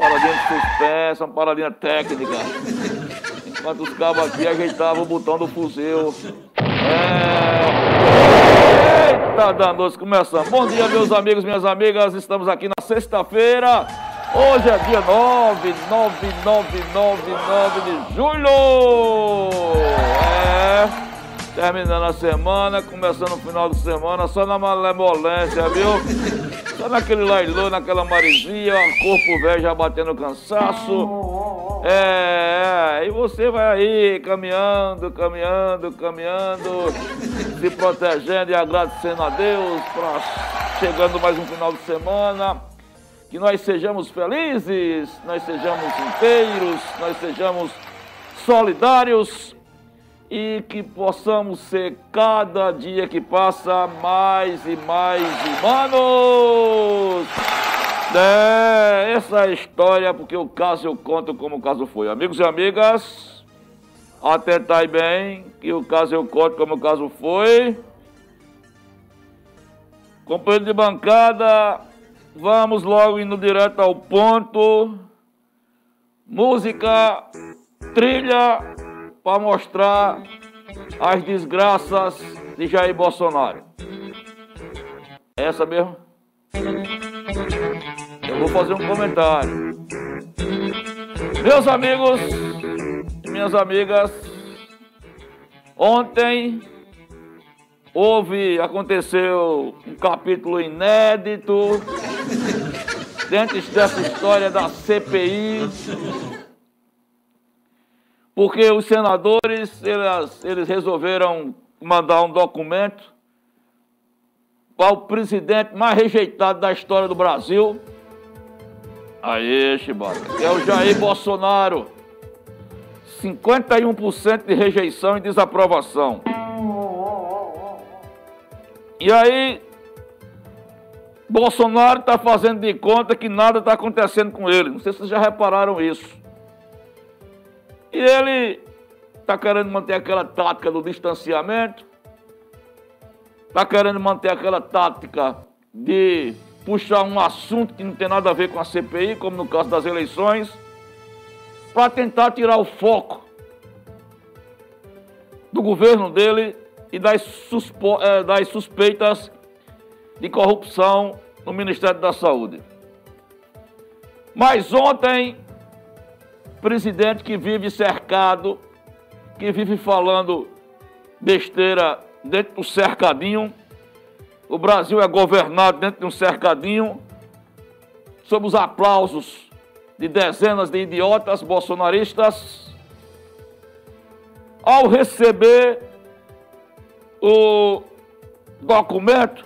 Paradinha de suspense, uma paradinha técnica. Enquanto os cabos aqui ajeitavam o botão do fuzil. É... Eita, danos, começando. Bom dia, meus amigos, minhas amigas. Estamos aqui na sexta-feira. Hoje é dia 9, 9, 9, 9, 9 de julho. É terminando a semana, começando o final de semana, só na malemolência, viu? Só naquele lailô, naquela marizinha, corpo velho já batendo cansaço. É, é, e você vai aí caminhando, caminhando, caminhando, se protegendo e agradecendo a Deus para chegando mais um final de semana. Que nós sejamos felizes, nós sejamos inteiros, nós sejamos solidários e que possamos ser cada dia que passa mais e mais humanos. É, essa é história, porque o caso eu conto como o caso foi. Amigos e amigas, atentai bem que o caso eu conto como o caso foi. Companheiro de bancada, vamos logo indo direto ao ponto. Música, trilha para mostrar as desgraças de Jair Bolsonaro. É essa mesmo? Eu vou fazer um comentário. Meus amigos e minhas amigas, ontem houve, aconteceu um capítulo inédito dentro dessa história da CPI porque os senadores eles, eles resolveram mandar um documento para o presidente mais rejeitado da história do Brasil. Aí, Chibata, é o Jair Bolsonaro. 51% de rejeição e desaprovação. E aí, Bolsonaro está fazendo de conta que nada está acontecendo com ele. Não sei se vocês já repararam isso. E ele está querendo manter aquela tática do distanciamento, está querendo manter aquela tática de puxar um assunto que não tem nada a ver com a CPI, como no caso das eleições, para tentar tirar o foco do governo dele e das, suspo, é, das suspeitas de corrupção no Ministério da Saúde. Mas ontem presidente que vive cercado, que vive falando besteira dentro do cercadinho. O Brasil é governado dentro de um cercadinho, sob os aplausos de dezenas de idiotas bolsonaristas. Ao receber o documento,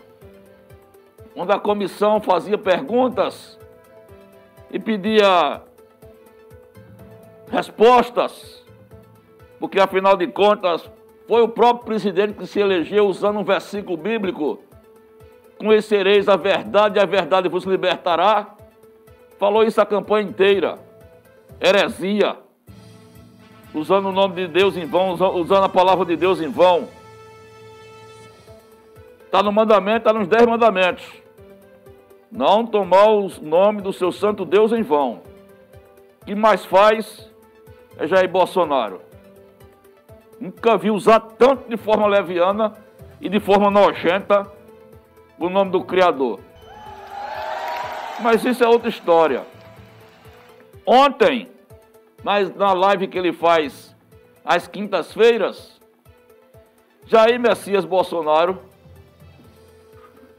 onde a comissão fazia perguntas e pedia respostas, porque afinal de contas foi o próprio presidente que se elegeu usando um versículo bíblico: Conhecereis a verdade e a verdade vos libertará. Falou isso a campanha inteira. Heresia. Usando o nome de Deus em vão, usando a palavra de Deus em vão. Está no mandamento, está nos dez mandamentos. Não tomar o nome do seu santo Deus em vão. Que mais faz é Jair Bolsonaro. Nunca vi usar tanto de forma leviana e de forma nojenta o nome do Criador. Mas isso é outra história. Ontem, mas na live que ele faz às quintas-feiras, Jair Messias Bolsonaro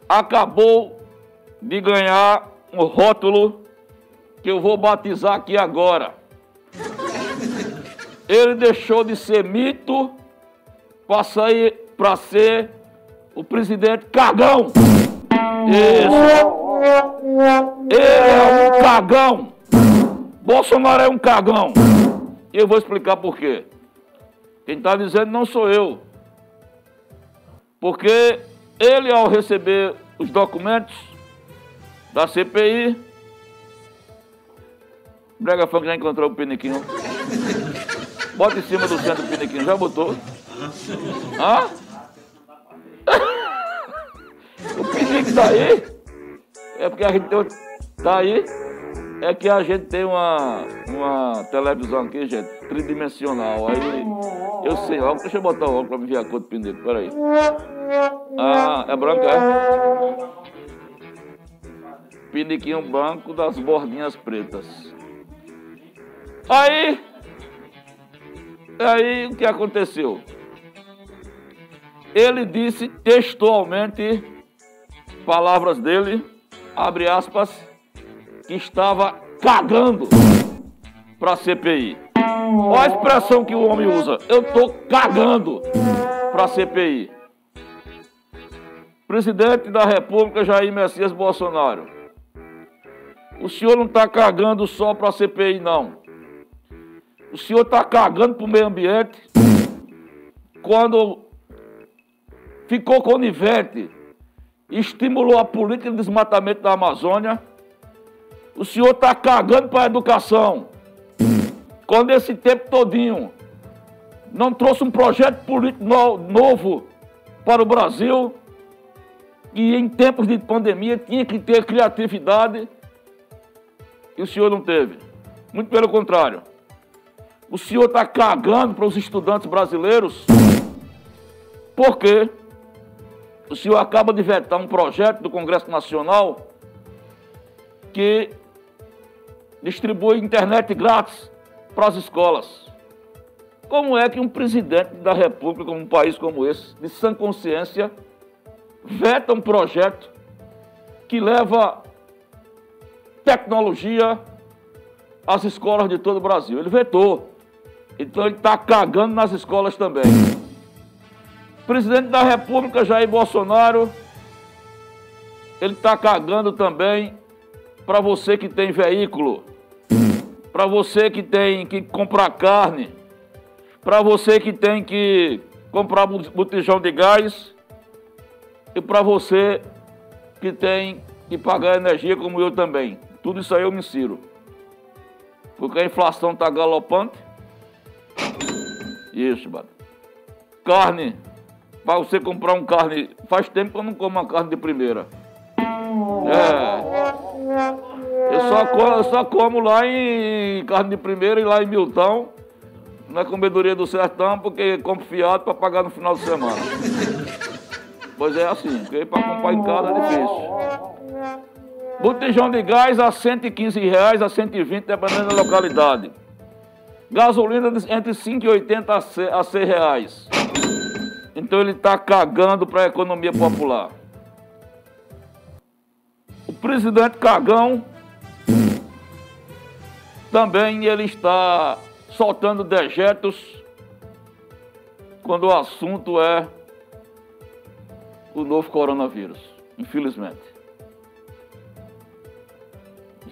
acabou de ganhar um rótulo que eu vou batizar aqui agora ele deixou de ser mito para ser o presidente cagão. Isso. Ele é um cagão. Bolsonaro é um cagão. E eu vou explicar por quê. Quem está dizendo não sou eu. Porque ele, ao receber os documentos da CPI, Brega Funk já encontrou o piniquinho. Bota em cima do centro piniquinho. Já botou? Hã? o pinico tá aí? É porque a gente tem... Tá aí? É que a gente tem uma, uma televisão aqui, gente, tridimensional. Aí eu sei, ó, deixa eu botar o óculos pra me ver a cor do pinico. Peraí. Ah, é branca, é? Piniquinho branco das bordinhas pretas. Aí, aí o que aconteceu? Ele disse textualmente, palavras dele, abre aspas, que estava cagando para a CPI. Olha a expressão que o homem usa. Eu estou cagando para a CPI. Presidente da República Jair Messias Bolsonaro. O senhor não está cagando só para a CPI, não. O senhor está cagando para o meio ambiente quando ficou conivente, estimulou a política de desmatamento da Amazônia. O senhor está cagando para a educação. Quando esse tempo todinho não trouxe um projeto político no, novo para o Brasil, e em tempos de pandemia tinha que ter criatividade, e o senhor não teve. Muito pelo contrário. O senhor está cagando para os estudantes brasileiros, porque o senhor acaba de vetar um projeto do Congresso Nacional que distribui internet grátis para as escolas. Como é que um presidente da República, um país como esse, de sã consciência, veta um projeto que leva tecnologia às escolas de todo o Brasil? Ele vetou. Então ele está cagando nas escolas também. Presidente da República, Jair Bolsonaro, ele está cagando também para você que tem veículo, para você que tem que comprar carne, para você que tem que comprar botijão de gás e para você que tem que pagar energia como eu também. Tudo isso aí eu me insiro. Porque a inflação está galopante isso, mano. Carne. Para você comprar um carne. Faz tempo que eu não como uma carne de primeira. É. Eu só, como, eu só como lá em carne de primeira e lá em Milton. Na comedoria do sertão, porque compro fiado para pagar no final de semana. Pois é assim, porque para comprar em casa é difícil. Botijão de gás a 115 reais a 120, dependendo da localidade. Gasolina entre 5,80 a 6 reais. Então ele está cagando para a economia popular. O presidente Cagão também ele está soltando dejetos quando o assunto é o novo coronavírus, infelizmente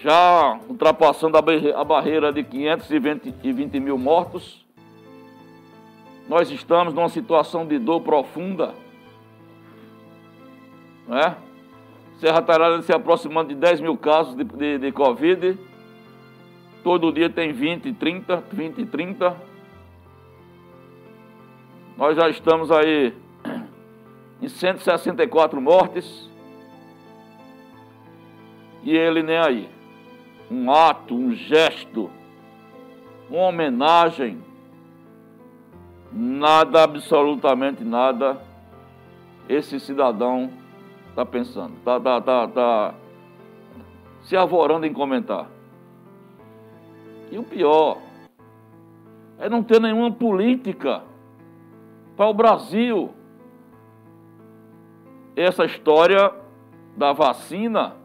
já ultrapassando a barreira de 520 mil mortos. Nós estamos numa situação de dor profunda. Né? Serra Tarada se aproximando de 10 mil casos de, de, de Covid. Todo dia tem 20, 30, 20, 30. Nós já estamos aí em 164 mortes. E ele nem aí um ato, um gesto, uma homenagem, nada, absolutamente nada, esse cidadão está pensando, está tá, tá, tá se avorando em comentar. E o pior é não ter nenhuma política para o Brasil. Essa história da vacina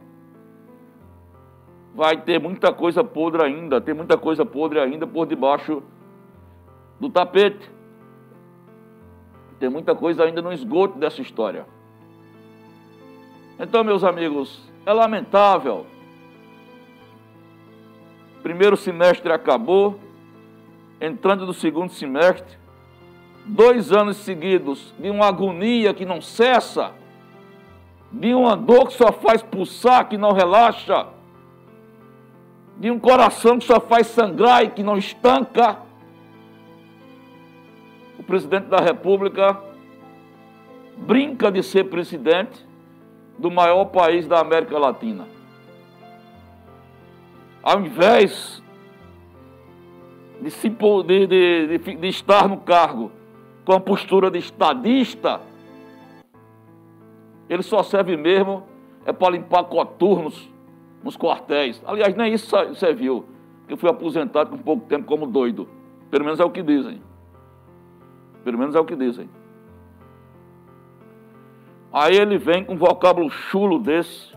vai ter muita coisa podre ainda, tem muita coisa podre ainda por debaixo do tapete. Tem muita coisa ainda no esgoto dessa história. Então, meus amigos, é lamentável. Primeiro semestre acabou, entrando no segundo semestre, dois anos seguidos de uma agonia que não cessa, de uma dor que só faz pulsar, que não relaxa, de um coração que só faz sangrar e que não estanca. O presidente da República brinca de ser presidente do maior país da América Latina. Ao invés de, se, de, de, de, de estar no cargo com a postura de estadista, ele só serve mesmo é para limpar coturnos nos quartéis. Aliás, nem isso serviu, que eu fui aposentado com pouco tempo como doido. Pelo menos é o que dizem. Pelo menos é o que dizem. Aí ele vem com um vocábulo chulo desse,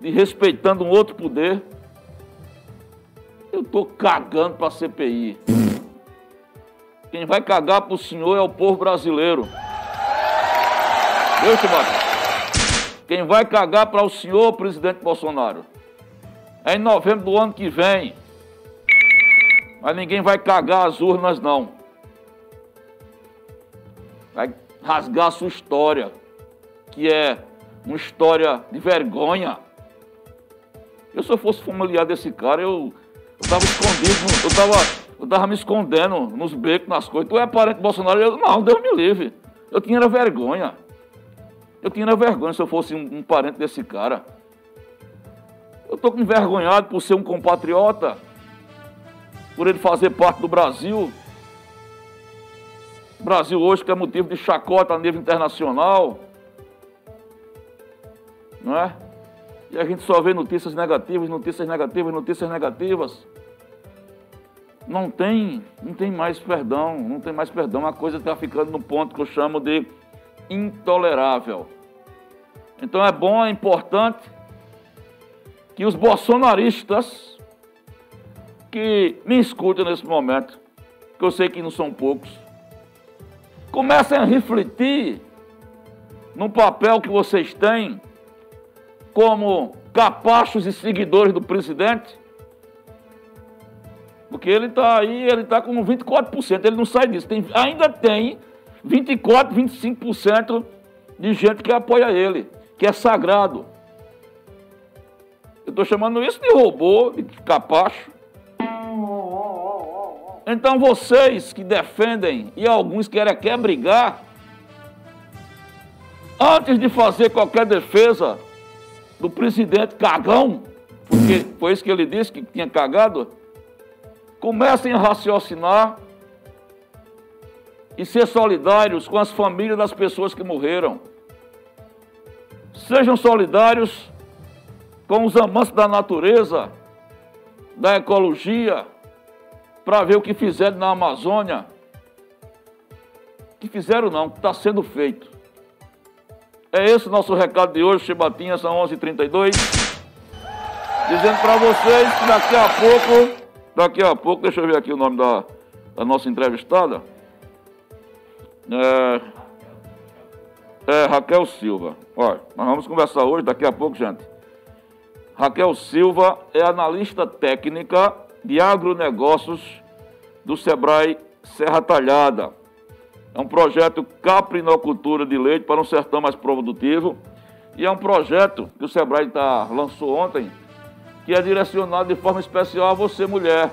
de respeitando um outro poder. Eu estou cagando para a CPI. Quem vai cagar para o senhor é o povo brasileiro. Deus te Quem vai cagar para o senhor, presidente Bolsonaro, é em novembro do ano que vem. Mas ninguém vai cagar as urnas, não. Vai rasgar a sua história, que é uma história de vergonha. Eu, se eu fosse familiar desse cara, eu, eu tava escondido, eu tava, eu tava me escondendo nos becos, nas coisas. Tu é parente do Bolsonaro? Eu, não, Deus me livre. Eu tinha vergonha. Eu tinha vergonha se eu fosse um, um parente desse cara. Eu estou envergonhado por ser um compatriota, por ele fazer parte do Brasil. Brasil hoje que é motivo de chacota a nível internacional. Não é? E a gente só vê notícias negativas, notícias negativas, notícias negativas. Não tem, não tem mais perdão, não tem mais perdão. A coisa está ficando no ponto que eu chamo de intolerável. Então é bom, é importante que os bolsonaristas que me escutam nesse momento, que eu sei que não são poucos, comecem a refletir no papel que vocês têm como capachos e seguidores do presidente. Porque ele está aí, ele está com 24%, ele não sai disso. Tem, ainda tem 24, 25% de gente que apoia ele, que é sagrado. Eu estou chamando isso de robô, de capacho. Então vocês que defendem e alguns querem quer brigar, antes de fazer qualquer defesa do presidente cagão, porque foi isso que ele disse que tinha cagado, comecem a raciocinar e ser solidários com as famílias das pessoas que morreram. Sejam solidários com os amantes da natureza, da ecologia, para ver o que fizeram na Amazônia. Que fizeram não, que está sendo feito. É esse o nosso recado de hoje, Chibatinha, são 11h32. Dizendo para vocês que daqui a pouco, daqui a pouco, deixa eu ver aqui o nome da, da nossa entrevistada. É, é, Raquel Silva. Olha, nós vamos conversar hoje, daqui a pouco, gente. Raquel Silva é analista técnica de agronegócios do Sebrae Serra Talhada. É um projeto caprinocultura de leite para um sertão mais produtivo. E é um projeto que o Sebrae tá, lançou ontem, que é direcionado de forma especial a você, mulher.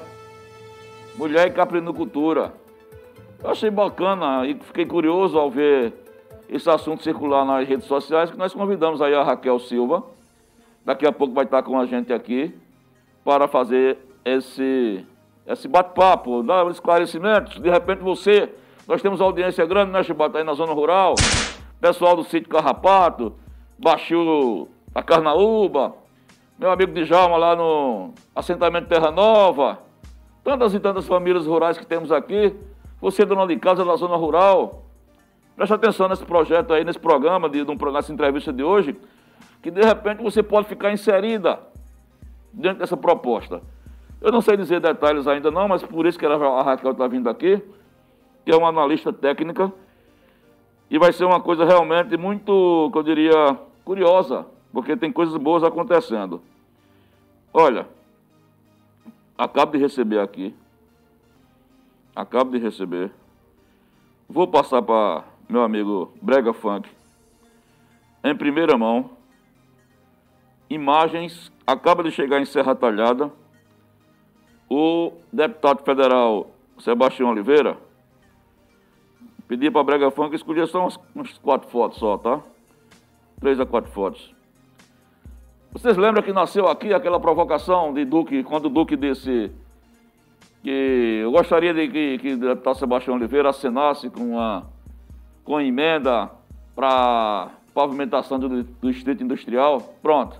Mulher e caprinocultura. Eu achei bacana e fiquei curioso ao ver esse assunto circular nas redes sociais, que nós convidamos aí a Raquel Silva. Daqui a pouco vai estar com a gente aqui para fazer esse, esse bate-papo, dar esclarecimentos. De repente você, nós temos audiência grande, né, Chibata, aí na zona rural. Pessoal do sítio Carrapato, Baixio da Carnaúba, meu amigo Djalma lá no assentamento Terra Nova, tantas e tantas famílias rurais que temos aqui. Você, dona de casa da zona rural, preste atenção nesse projeto aí, nesse programa, de, de, nessa entrevista de hoje, que de repente você pode ficar inserida dentro dessa proposta. Eu não sei dizer detalhes ainda não, mas por isso que a Raquel está vindo aqui, que é uma analista técnica, e vai ser uma coisa realmente muito, que eu diria, curiosa, porque tem coisas boas acontecendo. Olha, acabo de receber aqui acabo de receber. Vou passar para meu amigo Brega Funk. Em primeira mão, imagens acaba de chegar em Serra Talhada. O deputado federal Sebastião Oliveira pedi para Brega Funk escolher só umas, umas quatro fotos só, tá? Três a quatro fotos. Vocês lembram que nasceu aqui aquela provocação de Duque, quando o Duque disse que eu gostaria de que, que o deputado Sebastião Oliveira assinasse com uma com emenda para pavimentação do, do distrito industrial? Pronto.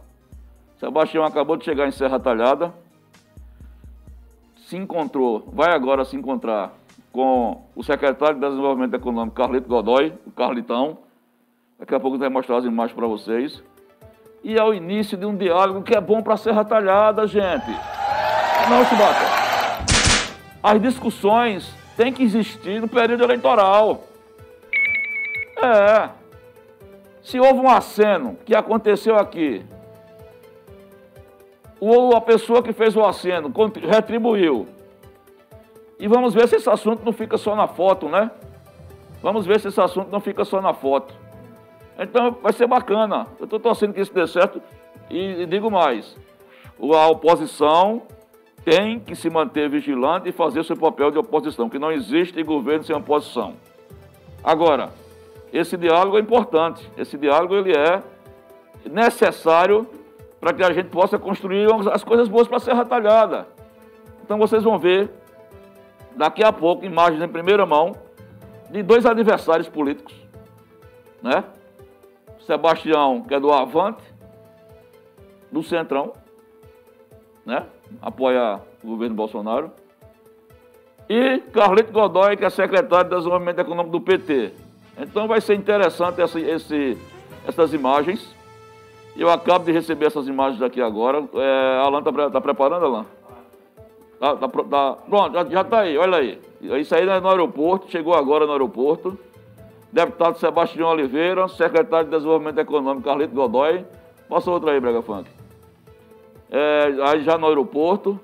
Sebastião acabou de chegar em Serra Talhada, se encontrou, vai agora se encontrar com o secretário de Desenvolvimento Econômico, Carlito Godoy, o Carlitão. Daqui a pouco vai mostrar as imagens para vocês e é o início de um diálogo que é bom para Serra Talhada, gente. Não, Chibata. As discussões têm que existir no período eleitoral. É. Se houve um aceno que aconteceu aqui, ou a pessoa que fez o aceno retribuiu. E vamos ver se esse assunto não fica só na foto, né? Vamos ver se esse assunto não fica só na foto. Então vai ser bacana. Eu estou torcendo que isso dê certo. E, e, digo mais: a oposição tem que se manter vigilante e fazer seu papel de oposição, que não existe governo sem oposição. Agora, esse diálogo é importante. Esse diálogo ele é necessário para que a gente possa construir as coisas boas para a Serra Talhada. Então vocês vão ver daqui a pouco imagens em primeira mão de dois adversários políticos, né? Sebastião, que é do Avante, do Centrão, né? Apoia o governo Bolsonaro. E Carlito Godoy, que é secretário de Desenvolvimento Econômico do PT. Então vai ser interessante essa, esse, essas imagens. Eu acabo de receber essas imagens aqui agora. É, Alan está tá preparando, Alan? Tá, tá, tá, pronto, já está aí, olha aí. Isso aí é no aeroporto, chegou agora no aeroporto deputado Sebastião Oliveira, secretário de Desenvolvimento Econômico Carlito Godoy. Passa outra aí, Brega Funk. É, aí já no aeroporto.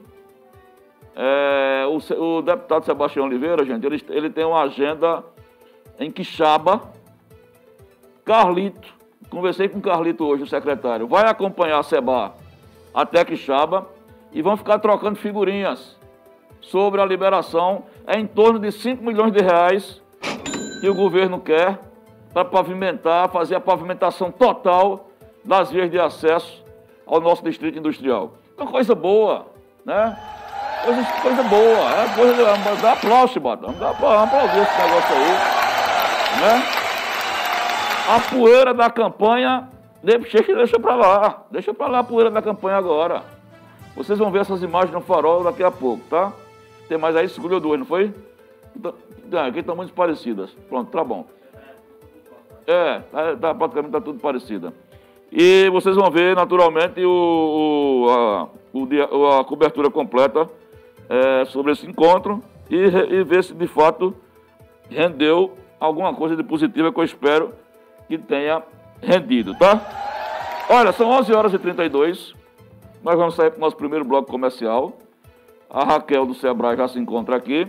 É, o, o, deputado Sebastião Oliveira, gente, ele, ele tem uma agenda em Quixaba. Carlito, conversei com o Carlito hoje, o secretário, vai acompanhar a Seba até Quixaba e vão ficar trocando figurinhas sobre a liberação. É em torno de 5 milhões de reais que o governo quer para pavimentar, fazer a pavimentação total das vias de acesso ao nosso distrito industrial. Então, coisa boa, né? Coisa, coisa boa, é coisa, dá aplauso, Batão, dá aplaudir esse negócio aí, né? A poeira da campanha, deixa, deixa para lá, deixa para lá a poeira da campanha agora. Vocês vão ver essas imagens no farol daqui a pouco, tá? Tem mais aí, escolheu duas, não foi? Então, aqui estão muito parecidas. Pronto, tá bom. É, tá, tá, praticamente está tudo parecido. E vocês vão ver, naturalmente, o, o, a, a cobertura completa é, sobre esse encontro e, e ver se de fato rendeu alguma coisa de positiva que eu espero que tenha rendido, tá? Olha, são 11 horas e 32. Nós vamos sair para o nosso primeiro bloco comercial. A Raquel do Sebrae já se encontra aqui.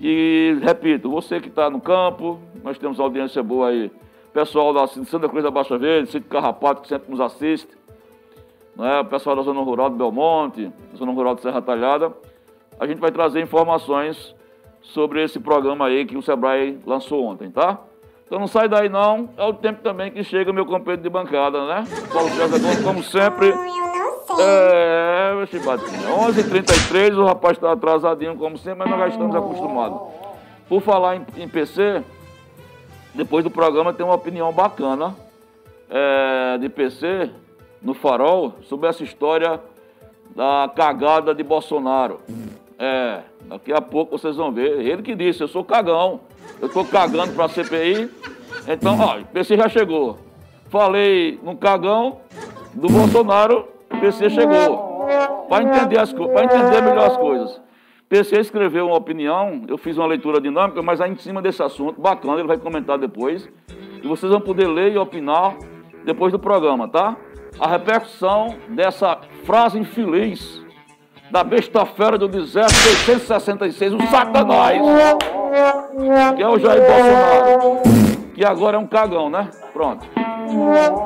E, repito, você que está no campo, nós temos audiência boa aí. Pessoal da Santa Cruz da Baixa Verde, Sítio Carrapato, que sempre nos assiste. Né? O pessoal da Zona Rural de Belmonte, Zona Rural de Serra Talhada. A gente vai trazer informações sobre esse programa aí que o Sebrae lançou ontem, tá? Então não sai daí não, é o tempo também que chega meu companheiro de bancada, né? Paulo César como sempre. É, meu chibatinho. 11h33, o rapaz está atrasadinho como sempre, mas nós já estamos acostumados. Por falar em, em PC, depois do programa tem uma opinião bacana é, de PC no Farol sobre essa história da cagada de Bolsonaro. É, daqui a pouco vocês vão ver. Ele que disse, eu sou cagão. Eu estou cagando para a CPI. Então, ó, PC já chegou. Falei no cagão do Bolsonaro, PC chegou para entender, as, entender melhor as coisas. PC escreveu uma opinião, eu fiz uma leitura dinâmica, mas aí em cima desse assunto, bacana, ele vai comentar depois. E vocês vão poder ler e opinar depois do programa, tá? A repercussão dessa frase infeliz da besta fera do deserto de 866, o Satanás, que é o Jair Bolsonaro, que agora é um cagão, né? Pronto.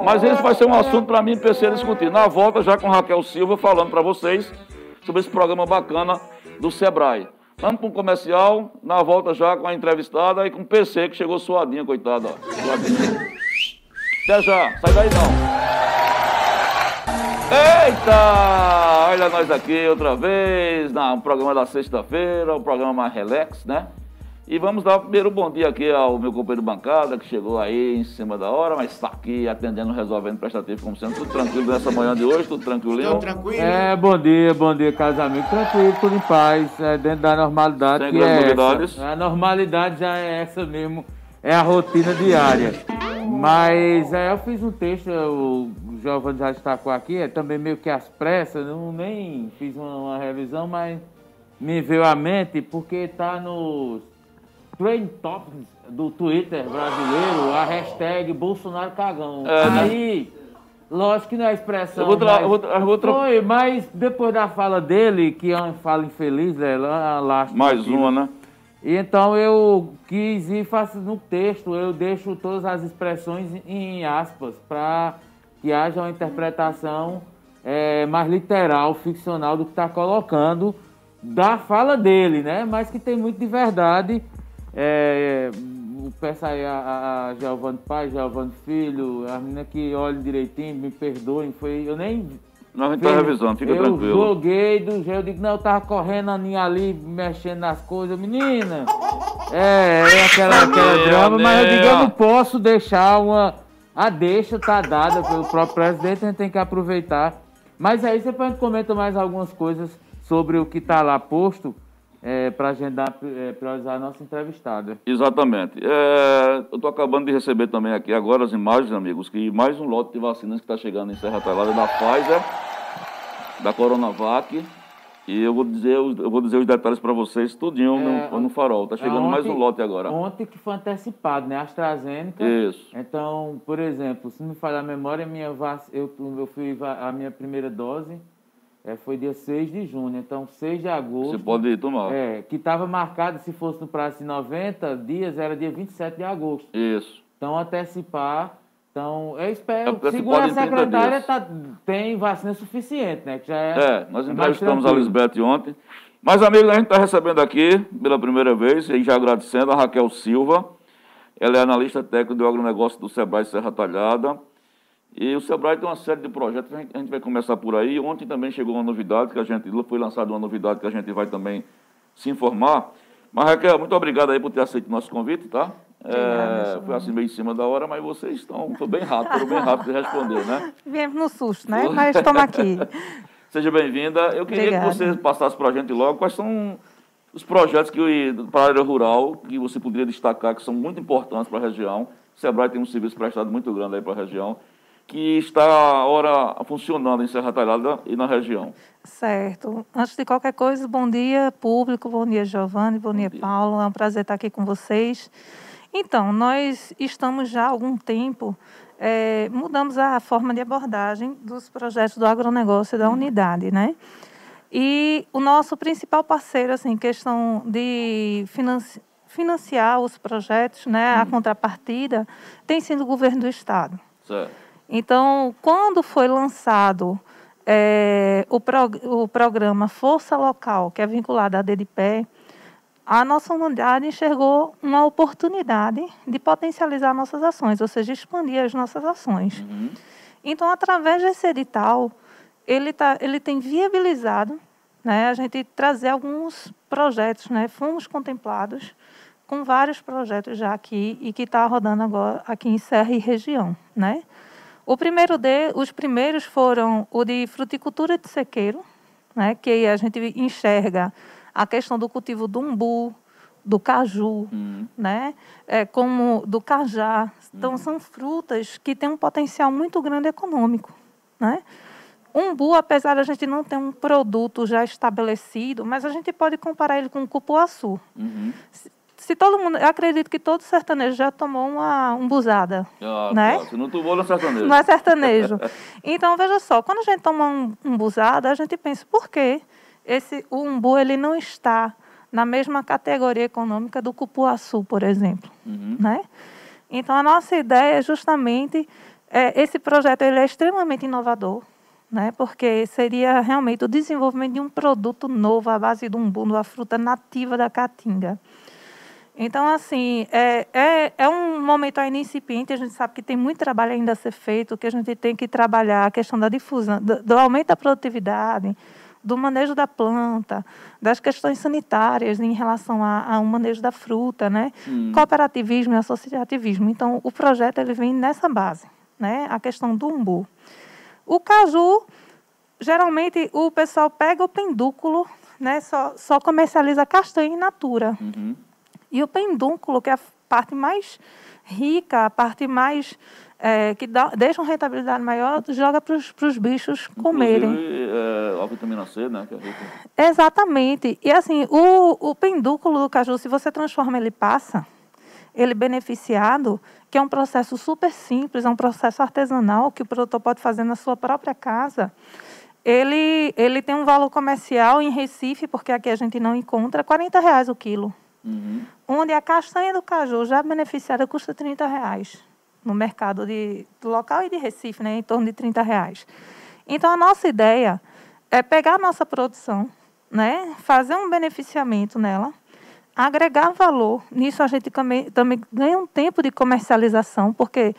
Mas esse vai ser um assunto para mim e PC discutir. Na volta, já com Raquel Silva, falando para vocês sobre esse programa bacana do Sebrae. Vamos para um comercial, na volta já com a entrevistada e com o PC que chegou suadinha, coitada. Até já, sai daí não. Eita! Olha nós aqui outra vez, no programa da sexta-feira, o programa mais relax, né? E vamos dar o primeiro bom dia aqui ao meu companheiro de bancada, que chegou aí em cima da hora, mas está aqui atendendo, resolvendo prestativo, como sempre. Tudo tranquilo nessa manhã de hoje? Tudo tranquilo? Tudo tranquilo. É, bom dia, bom dia, caros amigos. Tranquilo, tudo em paz, é, dentro da normalidade. Sem que grandes é novidades. Essa. A normalidade já é essa mesmo, é a rotina diária. Mas é, eu fiz um texto, o Giovanni já destacou aqui, é também meio que às pressas, não nem fiz uma, uma revisão, mas me veio à mente porque está nos trend topics do Twitter brasileiro a hashtag Bolsonaro Cagão. É, né? Aí, lógico que não é expressão. Eu vou mas, eu vou, eu vou Foi, mas depois da fala dele, que é uma fala infeliz, é lá. Mais uma, né? E então eu quis ir faço no texto, eu deixo todas as expressões em aspas, para que haja uma interpretação é, mais literal, ficcional do que está colocando da fala dele, né? Mas que tem muito de verdade. É, peço aí a, a Giovanni Pai, Giovanni Filho, a menina que olhem direitinho, me perdoem, foi. Eu nem nós gente tá revisando, fica eu tranquilo. Eu joguei do jeito, eu digo, não, eu tava correndo a ali, mexendo nas coisas, menina. É, é aquela, aquela drama, mas eu digo, eu não posso deixar uma. A deixa tá dada pelo próprio presidente, a gente tem que aproveitar. Mas aí depois a gente comenta mais algumas coisas sobre o que tá lá posto é, para agendar, é, priorizar a nossa entrevistada. Exatamente. É, eu estou acabando de receber também aqui agora as imagens, amigos, que mais um lote de vacinas que está chegando em Serra Talhada da Pfizer, da Coronavac. E eu vou dizer, eu vou dizer os detalhes para vocês, tudinho é, no, no, farol. Está chegando ontem, mais um lote agora. Ontem que foi antecipado, né? AstraZeneca. Isso. Então, por exemplo, se me falhar a memória, minha vac... eu, eu fui a minha primeira dose é, foi dia 6 de junho, então 6 de agosto. Você pode ir tomar. É, que estava marcado, se fosse no prazo de 90 dias, era dia 27 de agosto. Isso. Então, antecipar. Então, eu espero. É segundo a secretária, tá, tem vacina suficiente, né? Que já é, é nós entrevistamos a Lisbeth ontem. Mas, amigos, a gente está recebendo aqui, pela primeira vez, e já agradecendo a Raquel Silva. Ela é analista técnica do agronegócio do Sebrae Serra Talhada. E o Sebrae tem uma série de projetos, a gente vai começar por aí. Ontem também chegou uma novidade, que a gente foi lançada uma novidade que a gente vai também se informar. Mas, Raquel, muito obrigado aí por ter aceito o nosso convite, tá? É, foi assim meio em cima da hora, mas vocês estão foi bem rápido, foram bem rápido de responder, né? Viemos no susto, né? Mas estamos aqui. Seja bem-vinda. Eu queria Obrigada. que você passasse para a gente logo quais são os projetos que, para a área rural que você poderia destacar, que são muito importantes para a região. O Sebrae tem um serviço prestado muito grande aí para a região que está agora funcionando em Serra Talhada e na região. Certo. Antes de qualquer coisa, bom dia, público, bom dia, Giovanni, bom, bom dia, dia, Paulo. É um prazer estar aqui com vocês. Então, nós estamos já há algum tempo, é, mudamos a forma de abordagem dos projetos do agronegócio da unidade, né? E o nosso principal parceiro, assim, questão de financi financiar os projetos, né, a contrapartida, tem sido o governo do Estado. Certo. Então, quando foi lançado é, o, prog o programa Força Local, que é vinculado à DDPE, a nossa unidade enxergou uma oportunidade de potencializar nossas ações, ou seja, expandir as nossas ações. Uhum. Então, através desse edital, ele, tá, ele tem viabilizado né, a gente trazer alguns projetos, né, fomos contemplados com vários projetos já aqui e que está rodando agora aqui em Serra e região, né? O primeiro de, os primeiros foram o de fruticultura de sequeiro, né, que a gente enxerga a questão do cultivo do umbu, do caju, uhum. né, é, como do cajá. Então, uhum. são frutas que têm um potencial muito grande econômico. Né? Umbu, apesar de a gente não ter um produto já estabelecido, mas a gente pode comparar ele com o cupuaçu. Uhum se todo mundo, eu acredito que todo sertanejo já tomou uma umbuzada, ah, né? Se não tomou, não é sertanejo. Não é sertanejo. então, veja só, quando a gente toma um umbuzada, a gente pensa, por quê? esse, o umbu ele não está na mesma categoria econômica do cupuaçu, por exemplo. Uhum. Né? Então, a nossa ideia é justamente, é, esse projeto ele é extremamente inovador, né? porque seria realmente o desenvolvimento de um produto novo à base do umbu, uma fruta nativa da caatinga. Então, assim, é, é, é um momento ainda incipiente, a gente sabe que tem muito trabalho ainda a ser feito, que a gente tem que trabalhar a questão da difusão, do, do aumento da produtividade, do manejo da planta, das questões sanitárias em relação ao manejo da fruta, né? Hum. Cooperativismo e associativismo. Então, o projeto ele vem nessa base, né? A questão do umbu. O caju, geralmente o pessoal pega o pendúculo, né? Só, só comercializa castanha in natura. Uhum. E o pendúnculo, que é a parte mais rica, a parte mais é, que dá, deixa uma rentabilidade maior, joga para os bichos comerem. É, a vitamina C, né? É Exatamente. E assim, o, o pendúculo do caju, se você transforma ele passa, ele beneficiado, que é um processo super simples, é um processo artesanal que o produtor pode fazer na sua própria casa. Ele, ele tem um valor comercial em Recife, porque aqui a gente não encontra, 40 reais o quilo. Uhum. Onde a castanha do caju já beneficiada custa 30 reais no mercado de, local e de Recife, né, em torno de 30 reais. Então, a nossa ideia é pegar a nossa produção, né, fazer um beneficiamento nela, agregar valor. Nisso, a gente também, também ganha um tempo de comercialização, porque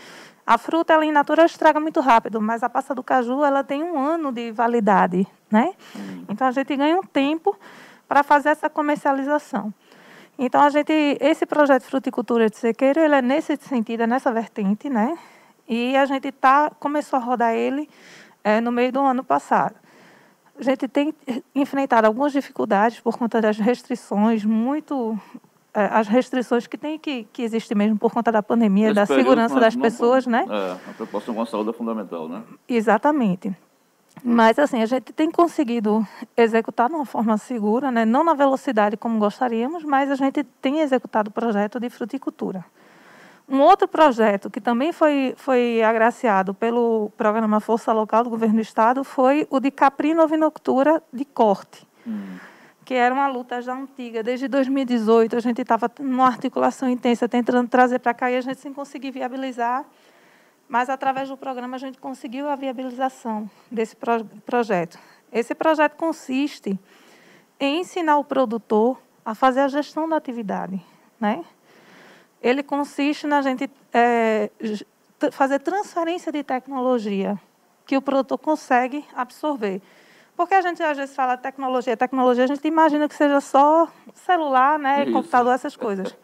a fruta, ela, em natura, estraga muito rápido, mas a passa do caju, ela tem um ano de validade. Né? Então, a gente ganha um tempo para fazer essa comercialização. Então a gente, esse projeto de fruticultura de sequeiro, ele é nesse sentido, é nessa vertente, né? E a gente tá começou a rodar ele é, no meio do ano passado. A gente tem enfrentado algumas dificuldades por conta das restrições, muito é, as restrições que tem que, que existem mesmo por conta da pandemia, Esse da segurança das pessoas, né? É, a preocupação com a saúde é fundamental, né? Exatamente. Mas, assim, a gente tem conseguido executar de uma forma segura, né? não na velocidade como gostaríamos, mas a gente tem executado o projeto de fruticultura. Um outro projeto que também foi, foi agraciado pelo programa Força Local do Governo do Estado foi o de caprinovincultura de corte, hum. que era uma luta já antiga. Desde 2018, a gente estava numa articulação intensa, tentando trazer para cá e a gente sem conseguir viabilizar mas através do programa a gente conseguiu a viabilização desse pro projeto. Esse projeto consiste em ensinar o produtor a fazer a gestão da atividade, né? Ele consiste na gente é, fazer transferência de tecnologia que o produtor consegue absorver. Porque a gente às vezes fala tecnologia, tecnologia, a gente imagina que seja só celular, né, Isso. computador, essas coisas.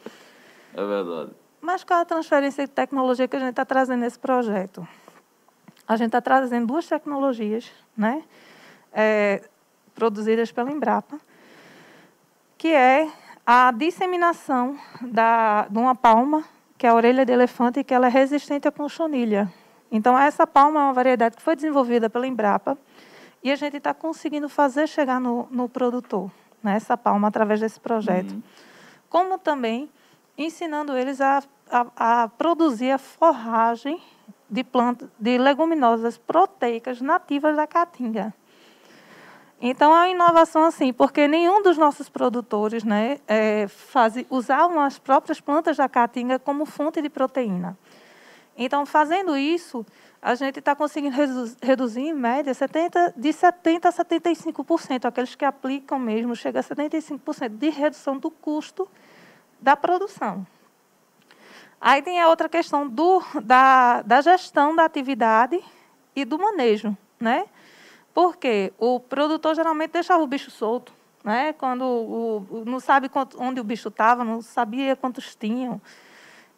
É verdade. Mas qual a transferência de tecnologia que a gente está trazendo nesse projeto? A gente está trazendo duas tecnologias, né? É, produzidas pela Embrapa, que é a disseminação da, de uma palma, que é a orelha de elefante, que ela é resistente à conchonilha. Então, essa palma é uma variedade que foi desenvolvida pela Embrapa e a gente está conseguindo fazer chegar no, no produtor, né, essa palma, através desse projeto. Uhum. Como também ensinando eles a, a, a produzir a forragem de plantas, de leguminosas proteicas nativas da caatinga. Então, é uma inovação assim, porque nenhum dos nossos produtores né, é, faz, usavam as próprias plantas da caatinga como fonte de proteína. Então, fazendo isso, a gente está conseguindo reduzir, em média, 70, de 70% a 75%. Aqueles que aplicam mesmo, chega a 75% de redução do custo da produção. Aí tem a outra questão do, da, da gestão da atividade e do manejo, né? Porque o produtor geralmente deixava o bicho solto, né? Quando o, não sabe quanto, onde o bicho estava, não sabia quantos tinham.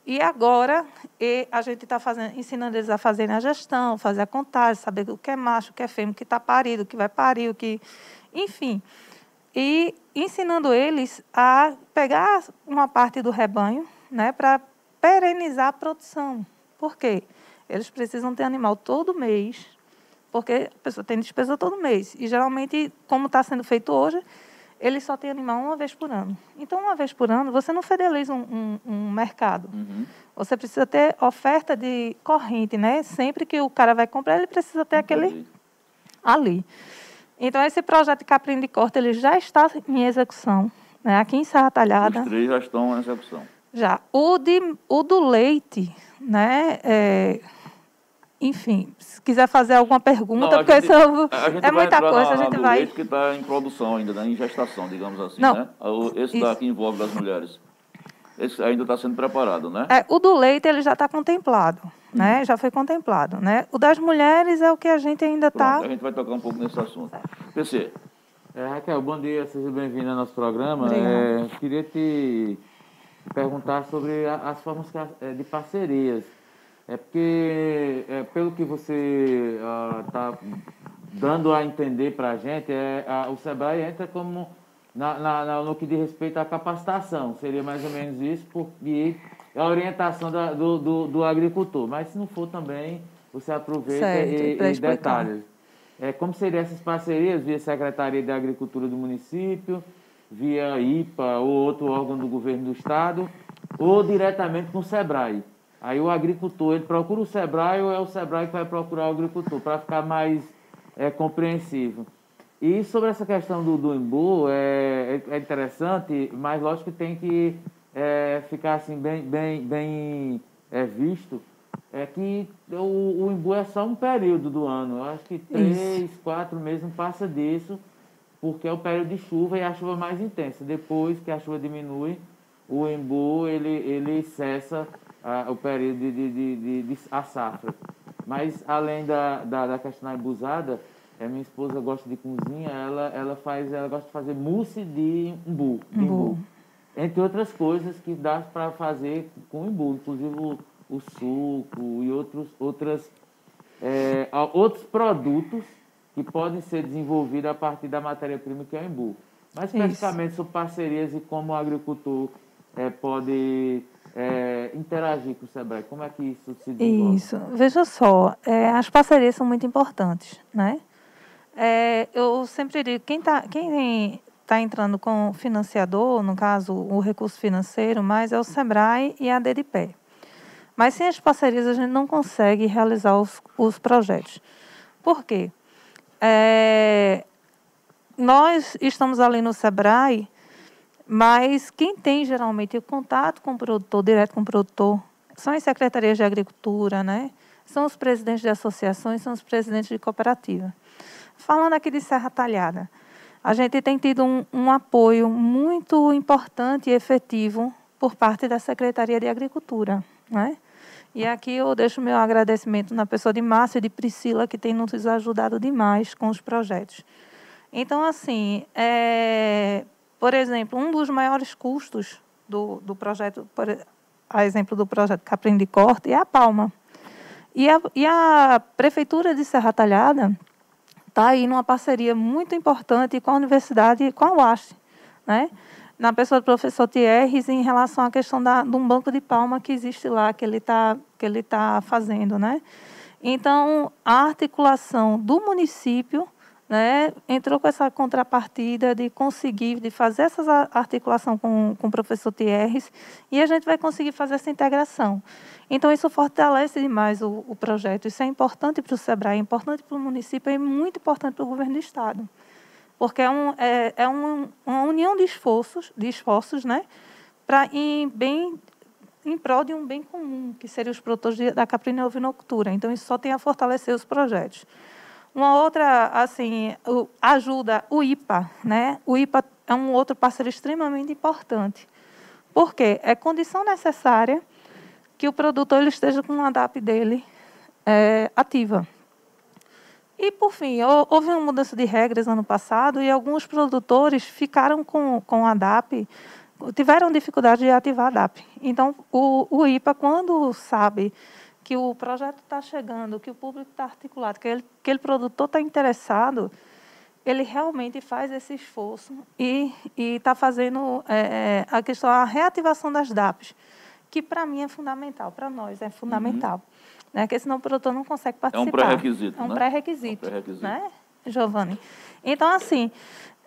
E agora e a gente está ensinando eles a fazerem a gestão, fazer a contagem, saber o que é macho, o que é fêmea, o que está parido, o que vai parir, o que. Enfim e ensinando eles a pegar uma parte do rebanho né, para perenizar a produção. Por quê? Eles precisam ter animal todo mês, porque a pessoa tem despesa todo mês. E geralmente, como está sendo feito hoje, eles só têm animal uma vez por ano. Então, uma vez por ano, você não fideliza um, um, um mercado. Uhum. Você precisa ter oferta de corrente, né? Sempre que o cara vai comprar, ele precisa ter Entendi. aquele ali. Então, esse projeto de Caprim de Corte ele já está em execução, né? aqui em Serra Talhada. Os três já estão em execução. Já. O, de, o do leite, né? É, enfim, se quiser fazer alguma pergunta, Não, porque gente, isso é muita coisa, na, a gente vai. leite que está em produção ainda, né? em gestação, digamos assim, Não, né? Esse isso. daqui envolve das mulheres. Esse ainda está sendo preparado, né? É, o do leite ele já está contemplado. Né? Já foi contemplado, né? O das mulheres é o que a gente ainda está. A gente vai tocar um pouco nesse assunto. PC. É, Raquel, bom dia, seja bem-vinda ao nosso programa. É, queria te perguntar sobre as formas é, de parcerias. É porque, é, pelo que você está uh, dando a entender para a gente, é, a, o SEBRAE entra como na, na, no que diz respeito à capacitação. Seria mais ou menos isso, porque a orientação da, do, do, do, agricultor. Mas se não for também, você aproveita certo, e, e detalhes. É, como seriam essas parcerias via Secretaria de Agricultura do município, via IPA ou outro órgão do governo do estado, ou diretamente com o SEBRAE? Aí o agricultor, ele procura o SEBRAE ou é o SEBRAE que vai procurar o agricultor, para ficar mais é, compreensível. E sobre essa questão do, do imbu, é, é, é interessante, mas lógico que tem que é, ficar assim bem, bem, bem é, visto, é que o, o imbu é só um período do ano. Eu acho que três, Isso. quatro meses não passa disso, porque é o período de chuva e a chuva mais intensa. Depois que a chuva diminui, o imbu ele, ele cessa a, o período de, de, de, de, de a safra. Mas além da, da, da questão da embusada, a minha esposa gosta de cozinha, ela, ela faz, ela gosta de fazer mousse de umbu, de umbu. Entre outras coisas que dá para fazer com umbu, inclusive o, o suco e outros, outras, é, outros produtos que podem ser desenvolvidos a partir da matéria-prima que é o umbu. Mas especificamente sobre parcerias e como o agricultor é, pode é, interagir com o SEBRAE. Como é que isso se desenvolve? Isso. Veja só, é, as parcerias são muito importantes, né? É, eu sempre digo, quem está quem tá entrando com financiador, no caso, o recurso financeiro, mais é o SEBRAE e a DDPé. Mas sem as parcerias a gente não consegue realizar os, os projetos. Por quê? É, nós estamos ali no SEBRAE, mas quem tem geralmente o contato com o produtor, direto com o produtor, são as secretarias de agricultura, né? são os presidentes de associações, são os presidentes de cooperativa. Falando aqui de Serra Talhada, a gente tem tido um, um apoio muito importante e efetivo por parte da Secretaria de Agricultura. Né? E aqui eu deixo meu agradecimento na pessoa de Márcia e de Priscila, que tem nos ajudado demais com os projetos. Então, assim, é, por exemplo, um dos maiores custos do, do projeto, por, a exemplo do projeto Caprim de Corte, é a palma. E a, e a Prefeitura de Serra Talhada está aí numa parceria muito importante com a universidade e com a UAST, né? na pessoa do professor Thierry em relação à questão da, de um banco de palma que existe lá, que ele está tá fazendo. Né? Então, a articulação do município né, entrou com essa contrapartida de conseguir, de fazer essa articulação com, com o professor Thierry e a gente vai conseguir fazer essa integração. Então, isso fortalece demais o, o projeto. Isso é importante para o SEBRAE, é importante para o município e é muito importante para o governo do Estado. Porque é, um, é, é um, uma união de esforços, de esforços né, para em bem em prol de um bem comum, que seria os produtores da caprina ovinocultura. Então, isso só tem a fortalecer os projetos. Uma outra, assim, ajuda o IPA, né? O IPA é um outro parceiro extremamente importante. Por quê? É condição necessária que o produtor ele esteja com uma DAP dele é, ativa. E, por fim, houve uma mudança de regras ano passado e alguns produtores ficaram com, com a DAP, tiveram dificuldade de ativar a DAP. Então, o, o IPA, quando sabe que o projeto está chegando, que o público está articulado, que ele, aquele produtor está interessado, ele realmente faz esse esforço e está fazendo é, é, a questão a reativação das DAPs, que para mim é fundamental, para nós é fundamental. Uhum. Né? Porque senão o produtor não consegue participar. É um pré-requisito. É um né? pré-requisito. É um pré né, Giovanni? Então, assim,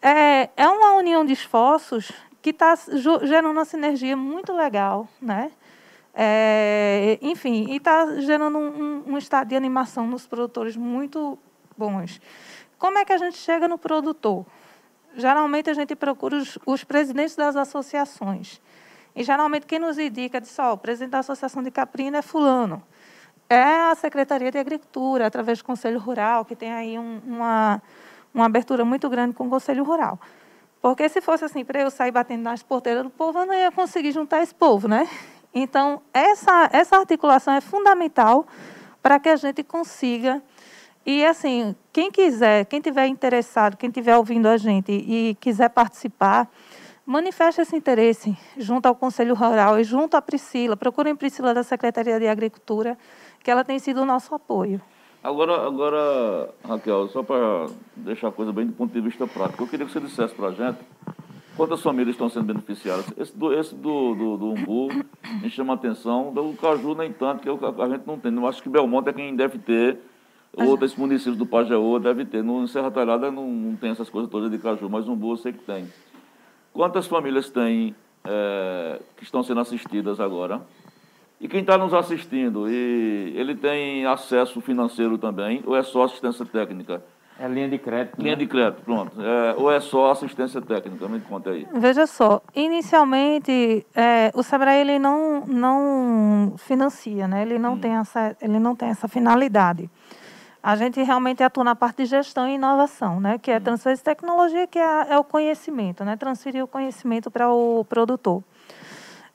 é, é uma união de esforços que está gerando uma sinergia muito legal, né? É, enfim, e está gerando um, um, estado de animação nos produtores muito bons. como é que a gente chega no produtor? Geralmente a gente procura os, os presidentes das associações. E geralmente quem nos indica diz, ó, o presidente da Associação de Caprina é fulano. É a Secretaria de Agricultura, através do Conselho Rural, que tem aí um, uma, uma abertura muito grande com o Conselho Rural. Porque se fosse assim, para eu sair batendo nas porteiras do povo, eu não ia conseguir juntar esse povo, né? Então, essa, essa articulação é fundamental para que a gente consiga. E, assim, quem quiser, quem tiver interessado, quem estiver ouvindo a gente e quiser participar, manifeste esse interesse junto ao Conselho Rural e junto à Priscila. Procurem Priscila da Secretaria de Agricultura, que ela tem sido o nosso apoio. Agora, agora Raquel, só para deixar a coisa bem do ponto de vista prático, eu queria que você dissesse para a gente quantas famílias estão sendo beneficiadas. Esse do, esse do, do, do umbu me chama a atenção, do caju nem tanto, que a gente não tem. Eu acho que Belmonte é quem deve ter, outros municípios do Pajeú deve ter. No Serra Talhada não, não tem essas coisas todas de caju, mas umbu eu sei que tem. Quantas famílias tem é, que estão sendo assistidas agora? E quem está nos assistindo, e ele tem acesso financeiro também, ou é só assistência técnica? É linha de crédito. Linha né? de crédito, pronto. É, ou é só assistência técnica? Me conta aí. Veja só, inicialmente é, o Sebrae ele não, não financia, né? ele, não hum. tem essa, ele não tem essa finalidade. A gente realmente atua na parte de gestão e inovação, né? que é hum. transferência de tecnologia, que é, é o conhecimento, né? transferir o conhecimento para o produtor.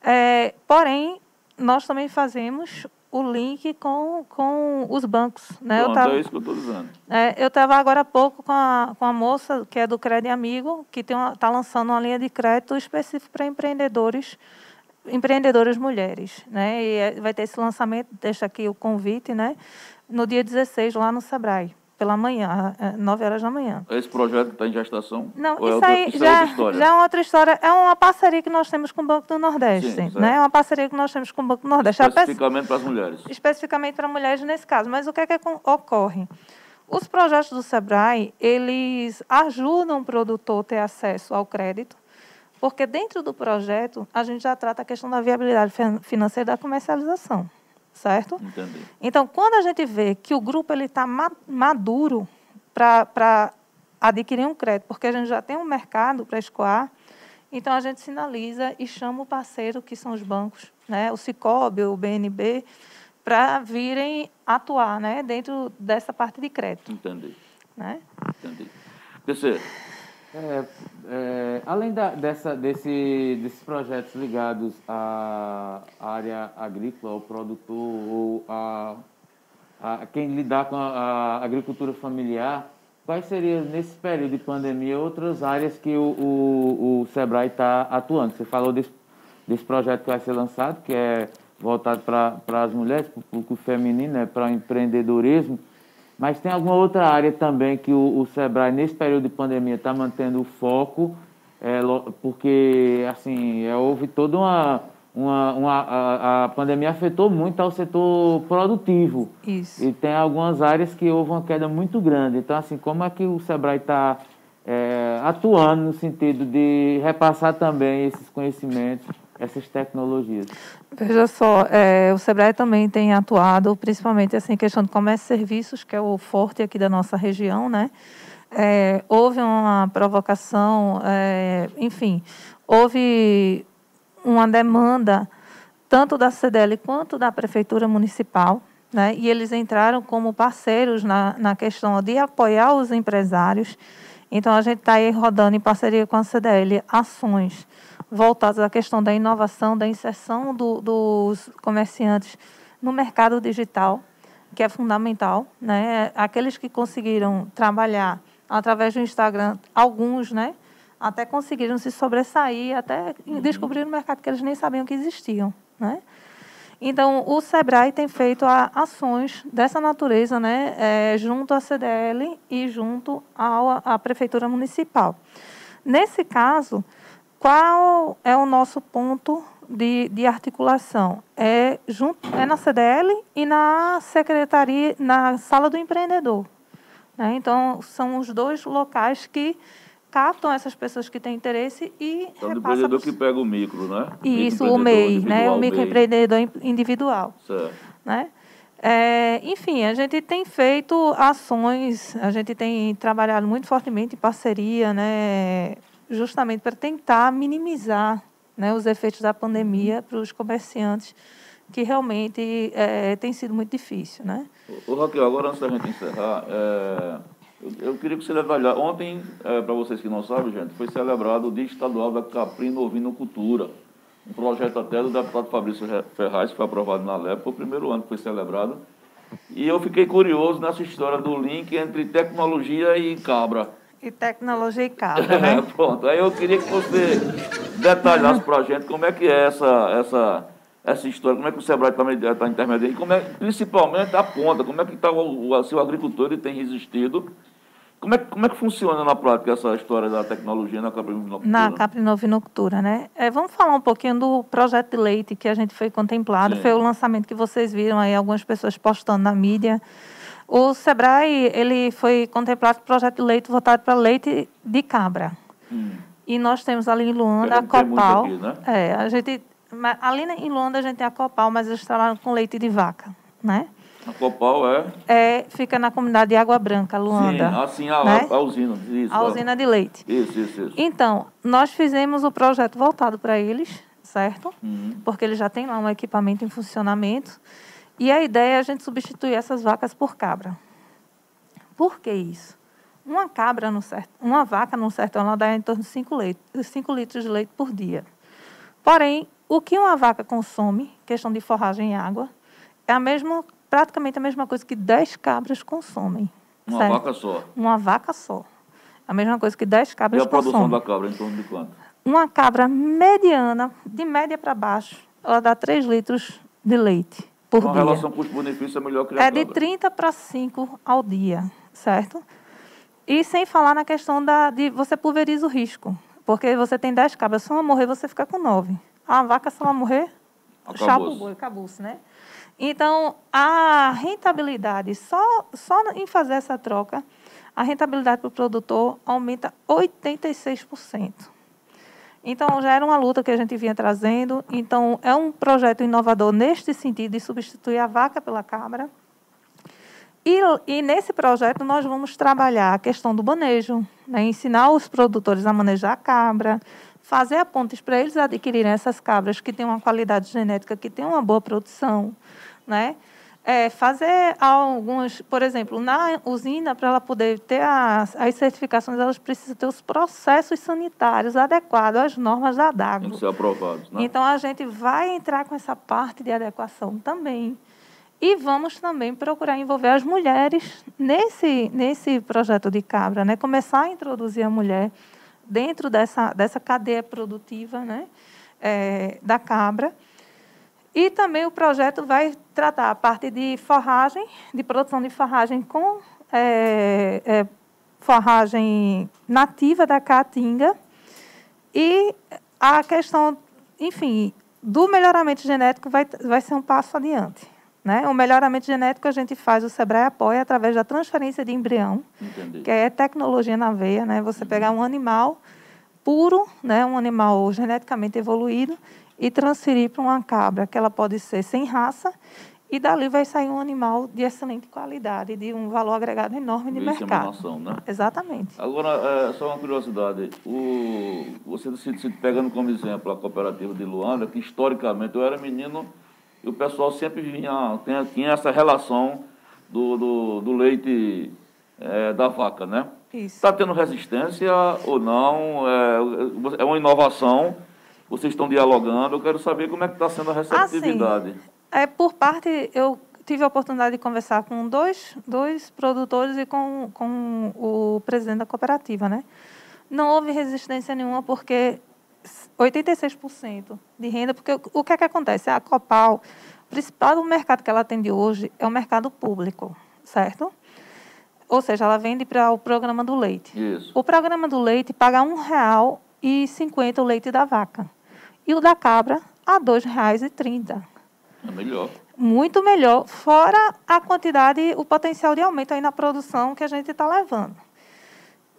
É, porém, nós também fazemos o link com, com os bancos. Né? Pronto, eu tava, é isso que eu estou dizendo. É, eu estava agora há pouco com a, com a moça que é do Crédito Amigo, que está lançando uma linha de crédito específica para empreendedores, empreendedoras mulheres. Né? E é, vai ter esse lançamento, deixa aqui o convite, né? no dia 16, lá no Sebrae pela manhã, 9 horas da manhã. Esse projeto está em gestação? Não, é isso, é outra, aí isso já, é outra já é outra história. É uma parceria que nós temos com o Banco do Nordeste. Sim, né? É uma parceria que nós temos com o Banco do Nordeste. Especificamente para as mulheres. Especificamente para mulheres nesse caso. Mas o que é que ocorre? Os projetos do SEBRAE, eles ajudam o produtor a ter acesso ao crédito, porque dentro do projeto a gente já trata a questão da viabilidade financeira da comercialização certo? Entendi. Então, quando a gente vê que o grupo ele está maduro para adquirir um crédito, porque a gente já tem um mercado para escoar, então a gente sinaliza e chama o parceiro, que são os bancos, né, o Cicobi, o BNB, para virem atuar né, dentro dessa parte de crédito. Entendi. Né? Entendi. PC, é, é, além da, dessa, desse, desses projetos ligados à área agrícola, ao produtor, ou a, a quem lidar com a, a, agricultura familiar, quais seriam, nesse período de pandemia, outras áreas que o, o, o SEBRAE está atuando? Você falou desse, desse projeto que vai ser lançado, que é voltado para as mulheres, para o público feminino, né, para o empreendedorismo. Mas tem alguma outra área também que o, o Sebrae, nesse período de pandemia, está mantendo o foco, é, porque assim, é, houve toda uma. uma, uma a, a, pandemia afetou muito ao setor produtivo. Isso. E tem algumas áreas que houve uma queda muito grande. Então, assim, como é que o Sebrae está é, atuando no sentido de repassar também esses conhecimentos essas tecnologias? Veja só, é, o Sebrae também tem atuado, principalmente assim, questão de comércio e serviços, que é o forte aqui da nossa região, né? É, houve uma provocação, é, enfim, houve uma demanda tanto da CDL quanto da Prefeitura Municipal, né? e eles entraram como parceiros na, na questão de apoiar os empresários. Então, a gente está aí rodando em parceria com a CDL ações voltados à questão da inovação, da inserção do, dos comerciantes no mercado digital, que é fundamental. Né? Aqueles que conseguiram trabalhar através do Instagram, alguns, né? até conseguiram se sobressair, até uhum. descobrir no mercado que eles nem sabiam que existiam. Né? Então, o SEBRAE tem feito ações dessa natureza, né, é, junto à CDL e junto ao, à Prefeitura Municipal. Nesse caso, qual é o nosso ponto de, de articulação? É, junto, é na CDL e na secretaria, na sala do empreendedor. Né? Então, são os dois locais que captam essas pessoas que têm interesse e então, o empreendedor que pega o micro, né? Isso, o MEI, né? o microempreendedor individual. Certo. Né? É, enfim, a gente tem feito ações, a gente tem trabalhado muito fortemente em parceria, né, justamente para tentar minimizar né, os efeitos da pandemia para os comerciantes, que realmente é, tem sido muito difícil. Né? O, Raquel, agora antes da gente encerrar, é, eu, eu, queria que você detalhasse. Ontem, é, para vocês que não sabem, gente, foi celebrado o Dia Estadual da Caprino Ovinocultura. Um projeto até do deputado Fabrício Ferraz, que foi aprovado na LEP, foi o primeiro ano que foi celebrado. E eu fiquei curioso nessa história do link entre tecnologia e cabra. E tecnologia e cabra, né? Pronto. Aí eu queria que você detalhasse para a gente como é que é essa, essa, essa história, como é que o Sebrae está tá intermediando, e como é, principalmente a ponta, como é que tá o, o, o agricultor ele tem resistido como é, como é que funciona na prática essa história da tecnologia na caprinocultura? Na caprinocultura, né? É, vamos falar um pouquinho do projeto de leite que a gente foi contemplado. Sim. Foi o lançamento que vocês viram aí, algumas pessoas postando na mídia. O Sebrae, ele foi contemplado com projeto de leite voltado para leite de cabra. Hum. E nós temos ali em Luanda a Copal. Aqui, né? É, a gente, ali em Luanda a gente tem a Copal, mas eles trabalham com leite de vaca, né? A Copal é? É, fica na comunidade de Água Branca, Luanda. Sim, assim a, né? a usina. Isso, a usina de leite. Isso, isso, isso. Então, nós fizemos o projeto voltado para eles, certo? Uhum. Porque eles já têm lá um equipamento em funcionamento. E a ideia é a gente substituir essas vacas por cabra. Por que isso? Uma cabra no certo, uma vaca no sertão ela dá em torno de 5 litros, litros de leite por dia. Porém, o que uma vaca consome, questão de forragem e água, é a mesma praticamente a mesma coisa que 10 cabras consomem. Uma certo? vaca só? Uma vaca só. A mesma coisa que 10 cabras consomem. E a produção da cabra em torno de quanto? Uma cabra mediana, de média para baixo, ela dá 3 litros de leite por Uma dia. A relação custo-benefício é melhor que a É de 30 para 5 ao dia, certo? E sem falar na questão da, de você pulveriza o risco. Porque você tem 10 cabras, se uma morrer, você fica com 9. A vaca, se ela morrer, chapa o boi, acabou-se, né? Então, a rentabilidade, só, só em fazer essa troca, a rentabilidade para o produtor aumenta 86%. Então, já era uma luta que a gente vinha trazendo. Então, é um projeto inovador neste sentido de substituir a vaca pela cabra. E, e nesse projeto, nós vamos trabalhar a questão do manejo, né? ensinar os produtores a manejar a cabra, fazer a pontes para eles adquirirem essas cabras que têm uma qualidade genética, que têm uma boa produção, né? É, fazer alguns, por exemplo, na usina, para ela poder ter as, as certificações, elas precisam ter os processos sanitários adequados às normas da DAGO. Tem que ser aprovados, né? Então, a gente vai entrar com essa parte de adequação também. E vamos também procurar envolver as mulheres nesse, nesse projeto de cabra, né? começar a introduzir a mulher dentro dessa, dessa cadeia produtiva né? É, da cabra e também o projeto vai tratar a parte de forragem, de produção de forragem com é, é, forragem nativa da caatinga e a questão, enfim, do melhoramento genético vai, vai ser um passo adiante. Né? O melhoramento genético a gente faz, o Sebrae apoia através da transferência de embrião, Entendi. que é tecnologia na veia, né? Você uhum. pegar um animal puro, né? um animal geneticamente evoluído, e transferir para uma cabra, que ela pode ser sem raça, e dali vai sair um animal de excelente qualidade, de um valor agregado enorme de mercado. Noção, né? Exatamente. Agora, é, só uma curiosidade. O, você se, se pegando como exemplo a cooperativa de Luanda, que historicamente eu era menino e o pessoal sempre vinha, tinha, tinha essa relação do, do, do leite é, da vaca, né? Isso. Está tendo resistência ou não? É, é uma inovação vocês estão dialogando. Eu quero saber como é que está sendo a receptividade. Assim, é, por parte, eu tive a oportunidade de conversar com dois, dois produtores e com, com o presidente da cooperativa, né? Não houve resistência nenhuma, porque 86% de renda, porque o que é que acontece? A Copal, o principal mercado que ela atende hoje é o mercado público, certo? Ou seja, ela vende para o programa do leite. Isso. O programa do leite paga R$ 1,50 o leite da vaca e o da cabra a R$ 2,30. É melhor. Muito melhor, fora a quantidade, o potencial de aumento aí na produção que a gente está levando.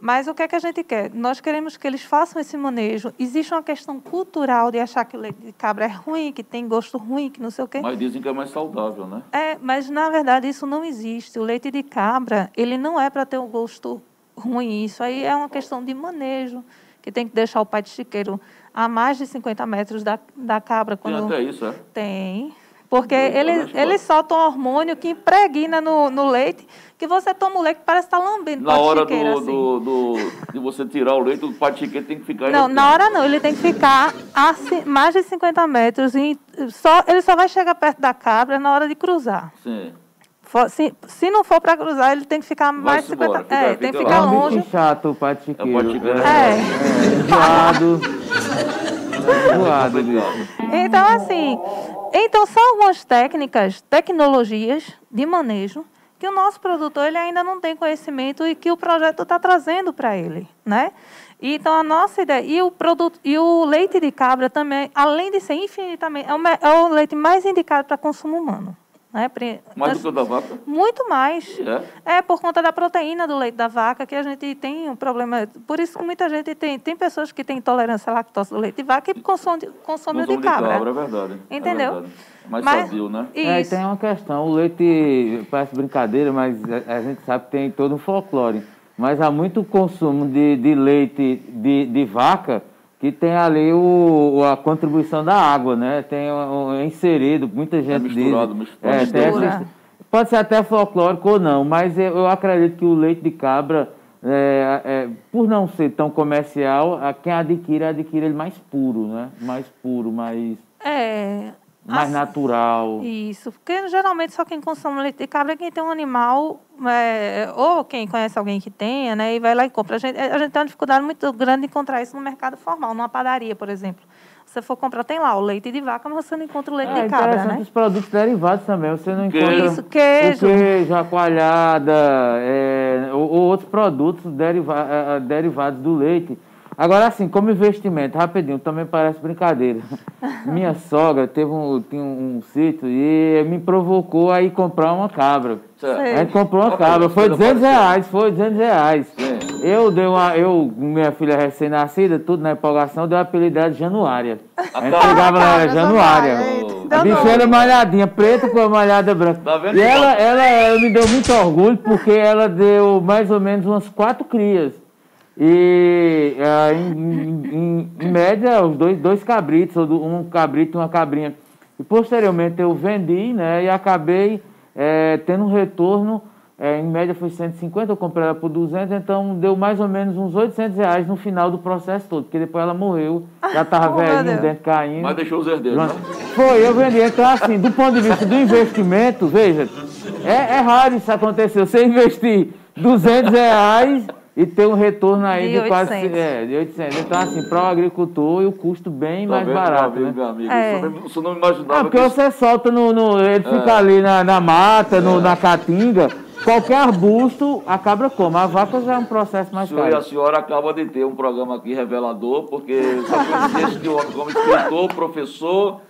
Mas o que é que a gente quer? Nós queremos que eles façam esse manejo. Existe uma questão cultural de achar que o leite de cabra é ruim, que tem gosto ruim, que não sei o quê. Mas dizem que é mais saudável, né? É, mas na verdade isso não existe. O leite de cabra, ele não é para ter um gosto ruim. Isso aí é uma questão de manejo, que tem que deixar o pai de chiqueiro a mais de 50 metros da, da cabra. Quando... Tem até isso, é? Tem. Porque ele, ele solta um hormônio que impregna no, no leite, que você toma o leite parece estar tá lambendo Na hora do, assim. do, do, de você tirar o leite, o patiqueiro tem que ficar... Não, na hora não, ele tem que ficar a mais de 50 metros. E só, ele só vai chegar perto da cabra na hora de cruzar. Sim. Se, se não for para cruzar, ele tem que ficar mais de 50 metros. É, tem que ficar longe. É chato o patiqueiro. É, o patiqueiro. É. é. é. Zoado. Então, assim, então são algumas técnicas, tecnologias de manejo que o nosso produtor ele ainda não tem conhecimento e que o projeto está trazendo para ele, né? Então a nossa ideia e o produto e o leite de cabra também, além de ser infinitamente é o, é o leite mais indicado para consumo humano. Né? Mais do que o da vaca? Muito mais. É? é por conta da proteína do leite da vaca que a gente tem um problema. Por isso que muita gente tem. Tem pessoas que têm intolerância à lactose do leite de vaca e consomem consome, o de cabra. De cabra, é verdade. É Entendeu? É verdade. Mais mas, sabio, né? É, e tem uma questão. O leite parece brincadeira, mas a, a gente sabe que tem todo um folclore. Mas há muito consumo de, de leite de, de vaca que tem ali o, a contribuição da água, né? Tem um, inserido, muita é gente é misturado, diz. Misturado. É, pode ser até folclórico ou não, mas eu, eu acredito que o leite de cabra, é, é, por não ser tão comercial, a quem adquire, adquire ele mais puro, né? Mais puro, mais... É, mais assim, natural. Isso, porque geralmente só quem consome leite de cabra é quem tem um animal, é, ou quem conhece alguém que tenha, né, e vai lá e compra. A gente, a gente tem uma dificuldade muito grande de encontrar isso no mercado formal, numa padaria, por exemplo. Se você for comprar, tem lá o leite de vaca, mas você não encontra o leite é, de cabra, né? os produtos derivados também, você não encontra isso, queijo, o queijo a coalhada, é, ou, ou, outros produtos deriva, é, é, derivados do leite. Agora, assim, como investimento, rapidinho, também parece brincadeira. Minha sogra teve um, tinha um, um sítio e me provocou a ir comprar uma cabra. A gente comprou uma cabra, foi 200 reais, foi 200 reais. Eu dei uma, eu, minha filha recém-nascida, tudo na empolgação, deu a apelido de Januária. A gente pegava ela, Januária. A bicha era malhadinha, preta com a malhada branca. Tá e ela, ela, ela me deu muito orgulho porque ela deu mais ou menos umas quatro crias. E é, em, em, em, média, os dois, dois cabritos, um cabrito e uma cabrinha. E posteriormente eu vendi, né? E acabei é, tendo um retorno, é, em média foi 150, eu comprei ela por 200, então deu mais ou menos uns 800 reais no final do processo todo, porque depois ela morreu, já estava oh, velhinho, dentro caindo. Mas deixou os herdeiros, né? Foi, eu vendi. Então, assim, do ponto de vista do investimento, veja, é, é raro isso acontecer. Você investir 200 reais e ter um retorno aí de, de quase é, de 800. Então, assim, para o agricultor, e o custo bem tá mais vendo, barato. Meu amigo, né? meu amigo. É. Isso não imaginava. É, porque que... você solta no. no ele é. fica ali na, na mata, no, na caatinga. Qualquer arbusto, a cabra come. A vaca já é um processo mais caro. E a senhora acaba de ter um programa aqui revelador, porque só conhece de homem como escritor, professor,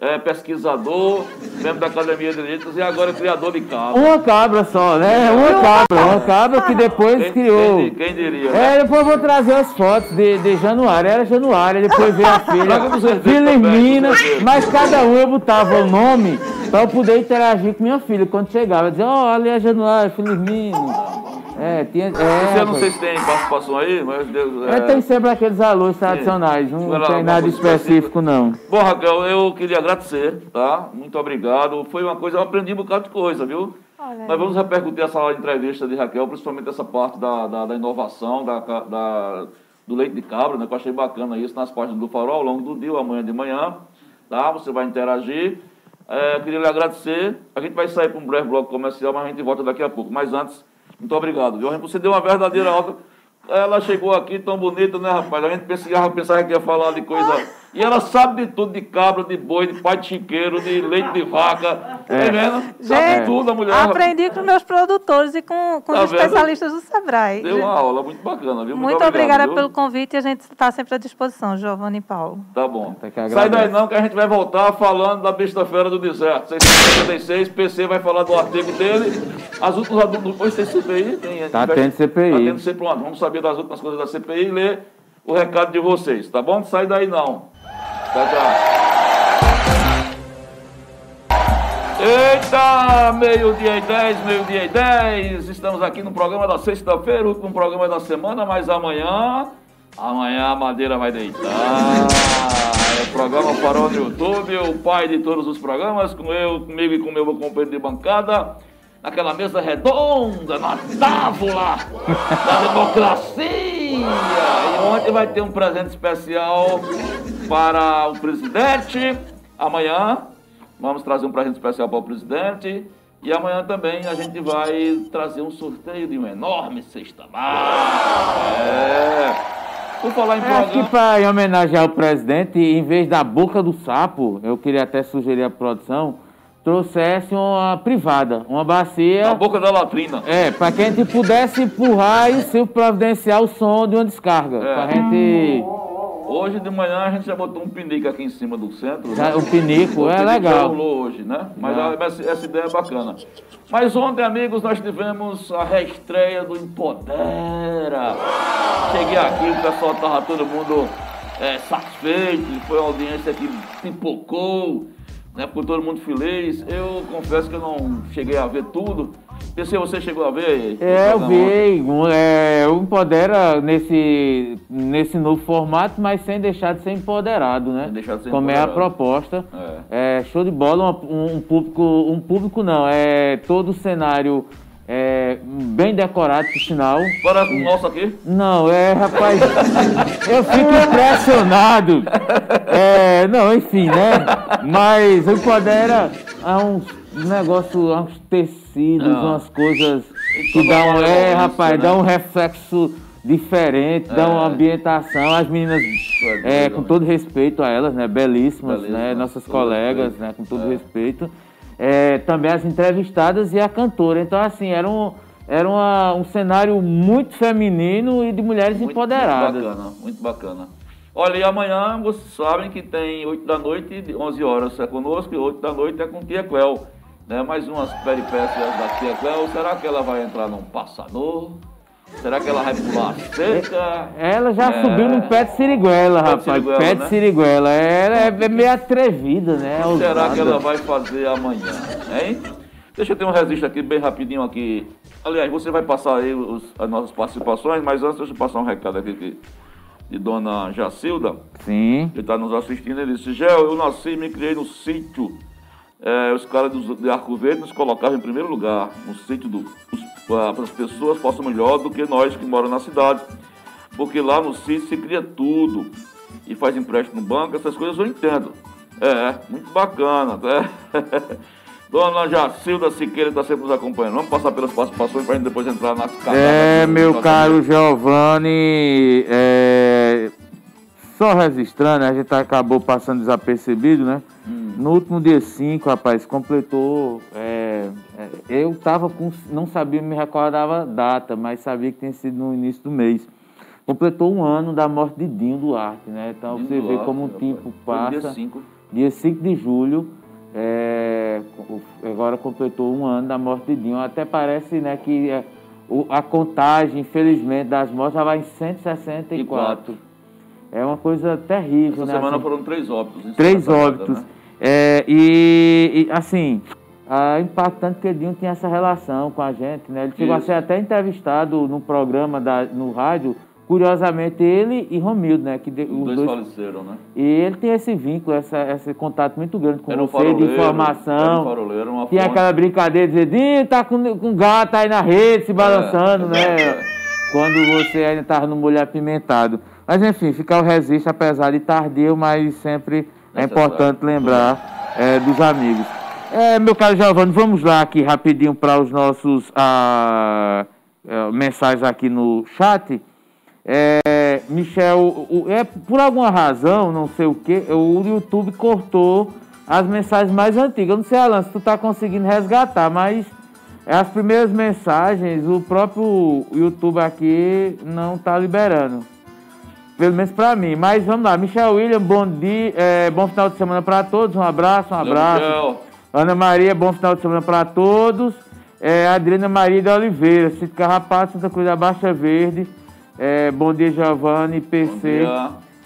é, pesquisador, membro da Academia de Letras e agora criador de cabra. Uma cabra só, né? Uma cabra, uma cabra que depois quem, criou. Quem, quem diria? Né? É, depois eu vou trazer as fotos de, de Januário. Era Januário, depois veio a filha Filimina, mas cada um eu botava o nome para eu poder interagir com minha filha quando chegava. Eu dizia, ó, oh, ali é Januário, Filimina. É, tinha. É, eu não sei se tem participação aí, mas Deus. É, é tem sempre aqueles alôs tradicionais, não, não tem nada específico, não. Bom, Raquel, eu queria agradecer, tá? Muito obrigado. Foi uma coisa, eu aprendi um bocado de coisa, viu? Olha Nós vamos repercutir essa entrevista de Raquel, principalmente essa parte da, da, da inovação, da, da, do leite de cabra, né? Que eu achei bacana isso nas páginas do Farol ao longo do dia, amanhã de manhã, tá? Você vai interagir. É, queria lhe agradecer. A gente vai sair para um breve bloco comercial, mas a gente volta daqui a pouco. Mas antes. Muito obrigado, viu? Você deu uma verdadeira alta. Ela chegou aqui tão bonita, né, rapaz? A gente pensava, pensava que ia falar de coisa E ela sabe de tudo, de cabra, de boi, de pai de chiqueiro, de leite de vaca. Tá é. Tá vendo? Sabe Gente, tudo a mulher. Aprendi com meus produtores e com, com tá os especialistas do Sebrae. Deu uma aula muito bacana, viu? Muito, muito obrigada viu? pelo convite e a gente está sempre à disposição, Giovanni e Paulo. Tá bom. Sai daí não, que a gente vai voltar falando da besta-feira do deserto. 656, PC vai falar do artigo dele. As últimas depois tem CPI. Tem, tá tendo CPI. Tá tendo CPI. Vamos saber das últimas coisas da CPI e ler o recado de vocês, tá bom? Sai daí não. Tchau, tchau. Eita, meio-dia e 10, meio-dia e 10. Estamos aqui no programa da sexta-feira, último programa da semana, mas amanhã, amanhã a madeira vai deitar. É o programa Farol no YouTube, o pai de todos os programas, com eu, comigo e com meu companheiro de bancada naquela mesa redonda, na tábua da democracia. E ontem vai ter um presente especial para o presidente. Amanhã vamos trazer um presente especial para o presidente. E amanhã também a gente vai trazer um sorteio de uma enorme cesta básica. É. Por falar em programa... Acho que para homenagear o presidente, em vez da boca do sapo, eu queria até sugerir à produção trouxesse uma privada, uma bacia. Na boca da latrina. É, para que a gente pudesse empurrar e se providenciar o som de uma descarga. É. Pra gente. Hoje de manhã a gente já botou um pinico aqui em cima do centro. Já, né? O pinico o é pinico legal. Já rolou hoje, né? Mas essa, ideia é bacana. Mas ontem, amigos, nós tivemos a reestreia do Empodera. Cheguei aqui, o pessoal tava todo mundo é, satisfeito, foi uma audiência que pipocou né? Ficou todo mundo feliz. Eu confesso que eu não cheguei a ver tudo. Pensei, você chegou a ver? É, eu vi. É, o Empodera nesse, nesse novo formato, mas sem deixar de ser empoderado, né? Sem deixar de ser Como empoderado. é a proposta. É. é show de bola, um, um, público, um público não, é todo o cenário é, bem decorado, por sinal. Para com o nosso aqui? Não, é, rapaz, eu fico impressionado. É, não, enfim, né? Mas o empodera a uns negócios, uns tecidos, não. umas coisas que dão, é, rapaz, né? dá um reflexo diferente, é. dá uma ambientação. As meninas, é, com todo respeito a elas, né? Belíssimas, Belíssima, né? Nossas colegas, né? Com todo é. respeito é, também as entrevistadas e a cantora. Então, assim, era um, era uma, um cenário muito feminino e de mulheres muito, empoderadas. Muito bacana, muito bacana. Olha, e amanhã vocês sabem que tem 8 da noite, 11 horas é conosco e 8 da noite é com Tia Cléo. Né? Mais umas peripécias da Tia Cléo. Será que ela vai entrar num passador? Será que ela vai pular seca? Ela já é... subiu no pé de siriguela, pé rapaz. De pé de né? siriguela. Ela é meio atrevida, né? O que será que ela vai fazer amanhã, hein? Deixa eu ter um registro aqui, bem rapidinho aqui. Aliás, você vai passar aí os, as nossas participações, mas antes deixa eu passar um recado aqui que, de dona Jacilda. Sim. Que está nos assistindo. Ele disse, Gel, eu nasci e me criei no sítio. É, os caras de Arco Verde nos colocavam em primeiro lugar, no sítio do, para as pessoas possam melhor do que nós que moramos na cidade. Porque lá no sítio se cria tudo. E faz empréstimo no banco, essas coisas eu entendo. É, muito bacana. Né? Dona Jacilda Siqueira está sempre nos acompanhando. Vamos passar pelas participações para a gente depois entrar nas casas. É, meu caro Giovanni, é, só registrando, a gente acabou passando desapercebido, né? Hum. No último dia 5, rapaz, completou. É, é, eu tava com. Não sabia, me recordava a data, mas sabia que tinha sido no início do mês. Completou um ano da morte de Dinho Duarte, né? Então Dinho você Duarte, vê como o tempo passa. Dia 5. Dia 5 de julho. É, agora completou um ano da morte de Dinho. Até parece né, que é, a contagem, infelizmente, das mortes já vai em 164. É uma coisa terrível, Essa né? semana assim, foram três óbitos. Três óbitos. Né? É, e, e, assim, é impactante que Edinho tinha essa relação com a gente, né? Ele chegou Isso. a ser até entrevistado no programa da, no rádio, curiosamente ele e Romildo, né? Que de, os, os dois, faleceram, né? E ele tem esse vínculo, essa, esse contato muito grande com era você, um de informação. Um faroleiro, uma tinha aquela brincadeira de dizer, tá com, com gato aí na rede, se balançando, é, né? É. Quando você ainda estava no molho apimentado. Mas enfim, ficar o registro, apesar de tardio, mas sempre é importante lembrar é, dos amigos. É, meu caro Giovanni, vamos lá aqui rapidinho para os nossos ah, é, mensagens aqui no chat. É, Michel, é, por alguma razão, não sei o que, o YouTube cortou as mensagens mais antigas. Eu não sei, Alan, se tu tá conseguindo resgatar, mas as primeiras mensagens, o próprio YouTube aqui não tá liberando. Pelo menos para mim. Mas vamos lá. Michel William, bom dia, é, bom final de semana para todos. Um abraço, um abraço. Ana Maria, bom final de semana para todos. É, Adriana Maria de Oliveira, Cito Carrapato, Santa Cruz da Baixa Verde. É, bom dia, Giovanni, PC.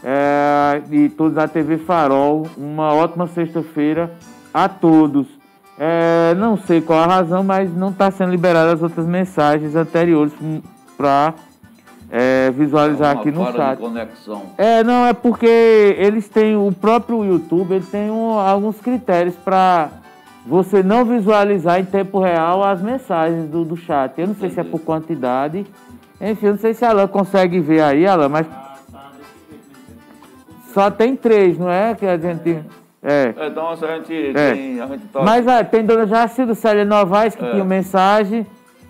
É, e todos da TV Farol. Uma ótima sexta-feira a todos. É, não sei qual a razão, mas não está sendo liberadas as outras mensagens anteriores para é, visualizar é aqui no chat. É, não, é porque eles têm, o próprio YouTube, ele tem um, alguns critérios para você não visualizar em tempo real as mensagens do, do chat. Eu não sei Entendi. se é por quantidade. Enfim, eu não sei se a Alan consegue ver aí, Alan, mas. Só tem três, não é? Que a gente. É. Então a gente é. tem. A gente toca. Mas é, tem Dona Jacido Célia Novaes que é. tinha mensagem.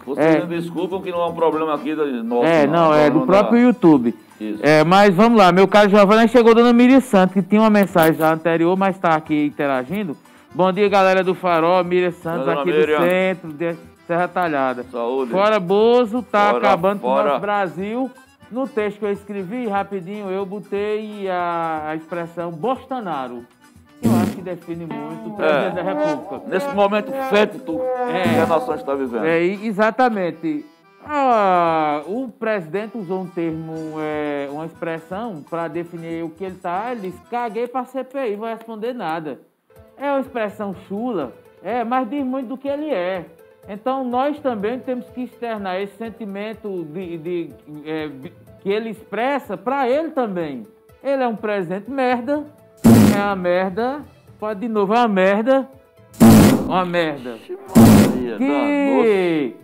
Vocês é. desculpam que não é um problema aqui do nosso. É, não, é do próprio da... YouTube. Isso. É, mas vamos lá, meu caro Giovanni, chegou Dona Miri Santos, que tinha uma mensagem já anterior, mas está aqui interagindo. Bom dia, galera do Farol, Miriam Santos, Dona aqui Miriam. do centro, de Serra Talhada. Saúde. Fora Bozo, tá fora, acabando fora. com o nosso Brasil. No texto que eu escrevi, rapidinho, eu botei a, a expressão Bolsonaro define muito o presidente é. da República. Nesse momento fétido é. que a nação está vivendo. É, exatamente. Ah, o presidente usou um termo, é, uma expressão para definir o que ele está. Ele disse: caguei para a CPI, não vai responder nada. É uma expressão chula, é, mas diz muito do que ele é. Então nós também temos que externar esse sentimento de, de é, que ele expressa para ele também. Ele é um presidente merda, é uma merda. Pode de novo, é uma merda. Uma merda. Que,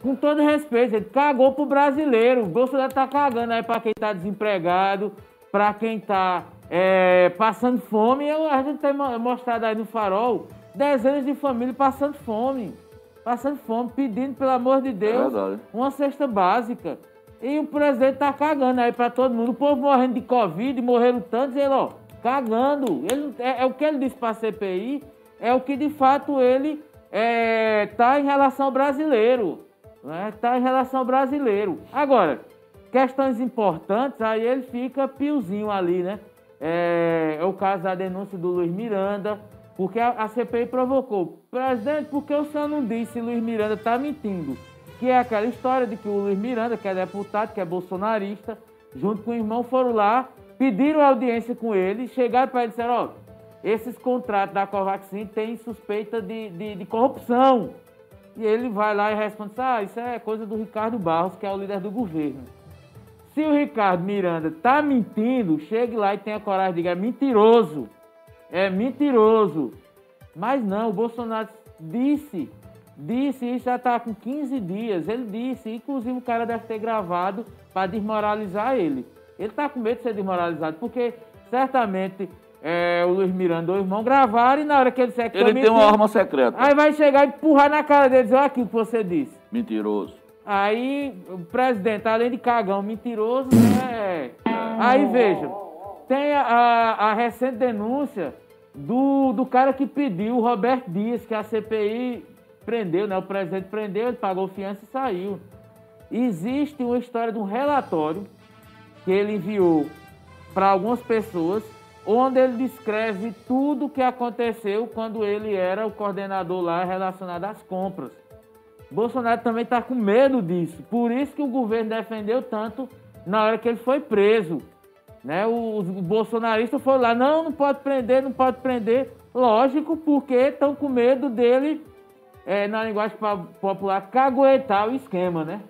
com todo respeito, ele cagou pro brasileiro. O Bolsonaro tá cagando aí pra quem tá desempregado, pra quem tá é, passando fome. Eu, a gente tem mostrado aí no farol dezenas de famílias passando fome. Passando fome, pedindo, pelo amor de Deus, é uma cesta básica. E o presidente tá cagando aí pra todo mundo. O povo morrendo de Covid, morreram tantos, ele, ó, cagando. Ele, é, é, o que ele disse para a CPI, é o que de fato ele está é, tá em relação ao brasileiro. Está né? Tá em relação ao brasileiro. Agora, questões importantes, aí ele fica piozinho ali, né? É, é o caso da denúncia do Luiz Miranda, porque a, a CPI provocou. Presidente, por que o senhor não disse Luiz Miranda está mentindo? Que é aquela história de que o Luiz Miranda, que é deputado, que é bolsonarista, junto com o irmão, foram lá pediram audiência com ele, chegaram para ele e disseram, ó, esses contratos da Covaxin têm suspeita de, de, de, corrupção. E ele vai lá e responde, ah, isso é coisa do Ricardo Barros, que é o líder do governo. Se o Ricardo Miranda está mentindo, chegue lá e tenha coragem de dizer, é mentiroso. É mentiroso. Mas não, o Bolsonaro disse, disse, isso já está com 15 dias. Ele disse, inclusive o cara deve ter gravado para desmoralizar ele. Ele está com medo de ser desmoralizado, porque certamente é, o Luiz Miranda, o irmão, gravaram e na hora que ele disser que Ele tem uma arma secreta. Aí vai chegar e empurrar na cara dele e dizer, olha aquilo que você disse. Mentiroso. Aí o presidente, além de cagão mentiroso, né? Aí veja, tem a, a, a, recente denúncia do, do cara que pediu, o Roberto Dias, que a CPI prendeu, né? O presidente prendeu, ele pagou fiança e saiu. Existe uma história de um relatório que ele enviou para algumas pessoas, onde ele descreve tudo o que aconteceu quando ele era o coordenador lá relacionado às compras. Bolsonaro também está com medo disso, por isso que o governo defendeu tanto na hora que ele foi preso. Né? Os bolsonaristas foram lá, não, não pode prender, não pode prender. Lógico, porque estão com medo dele, é, na linguagem popular, caguetar o esquema, né?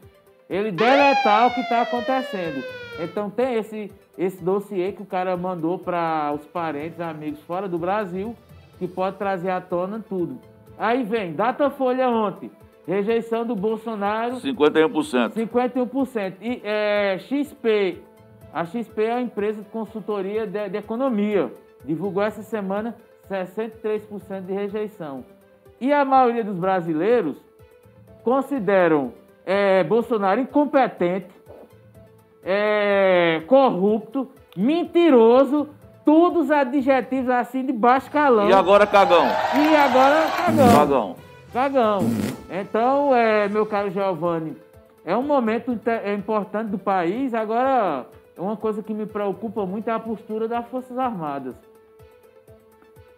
Ele deletar o que está acontecendo. Então tem esse, esse dossiê que o cara mandou para os parentes, amigos fora do Brasil, que pode trazer à tona tudo. Aí vem, Datafolha ontem, rejeição do Bolsonaro. 51%. 51%. E é, XP, a XP é a empresa de consultoria de, de economia, divulgou essa semana 63% de rejeição. E a maioria dos brasileiros consideram é, Bolsonaro incompetente, é, corrupto, mentiroso, todos adjetivos assim de baixo calão. E agora cagão. E agora cagão. Cagão. Cagão. Então, é, meu caro Giovanni, é um momento é importante do país. Agora, uma coisa que me preocupa muito é a postura das Forças Armadas.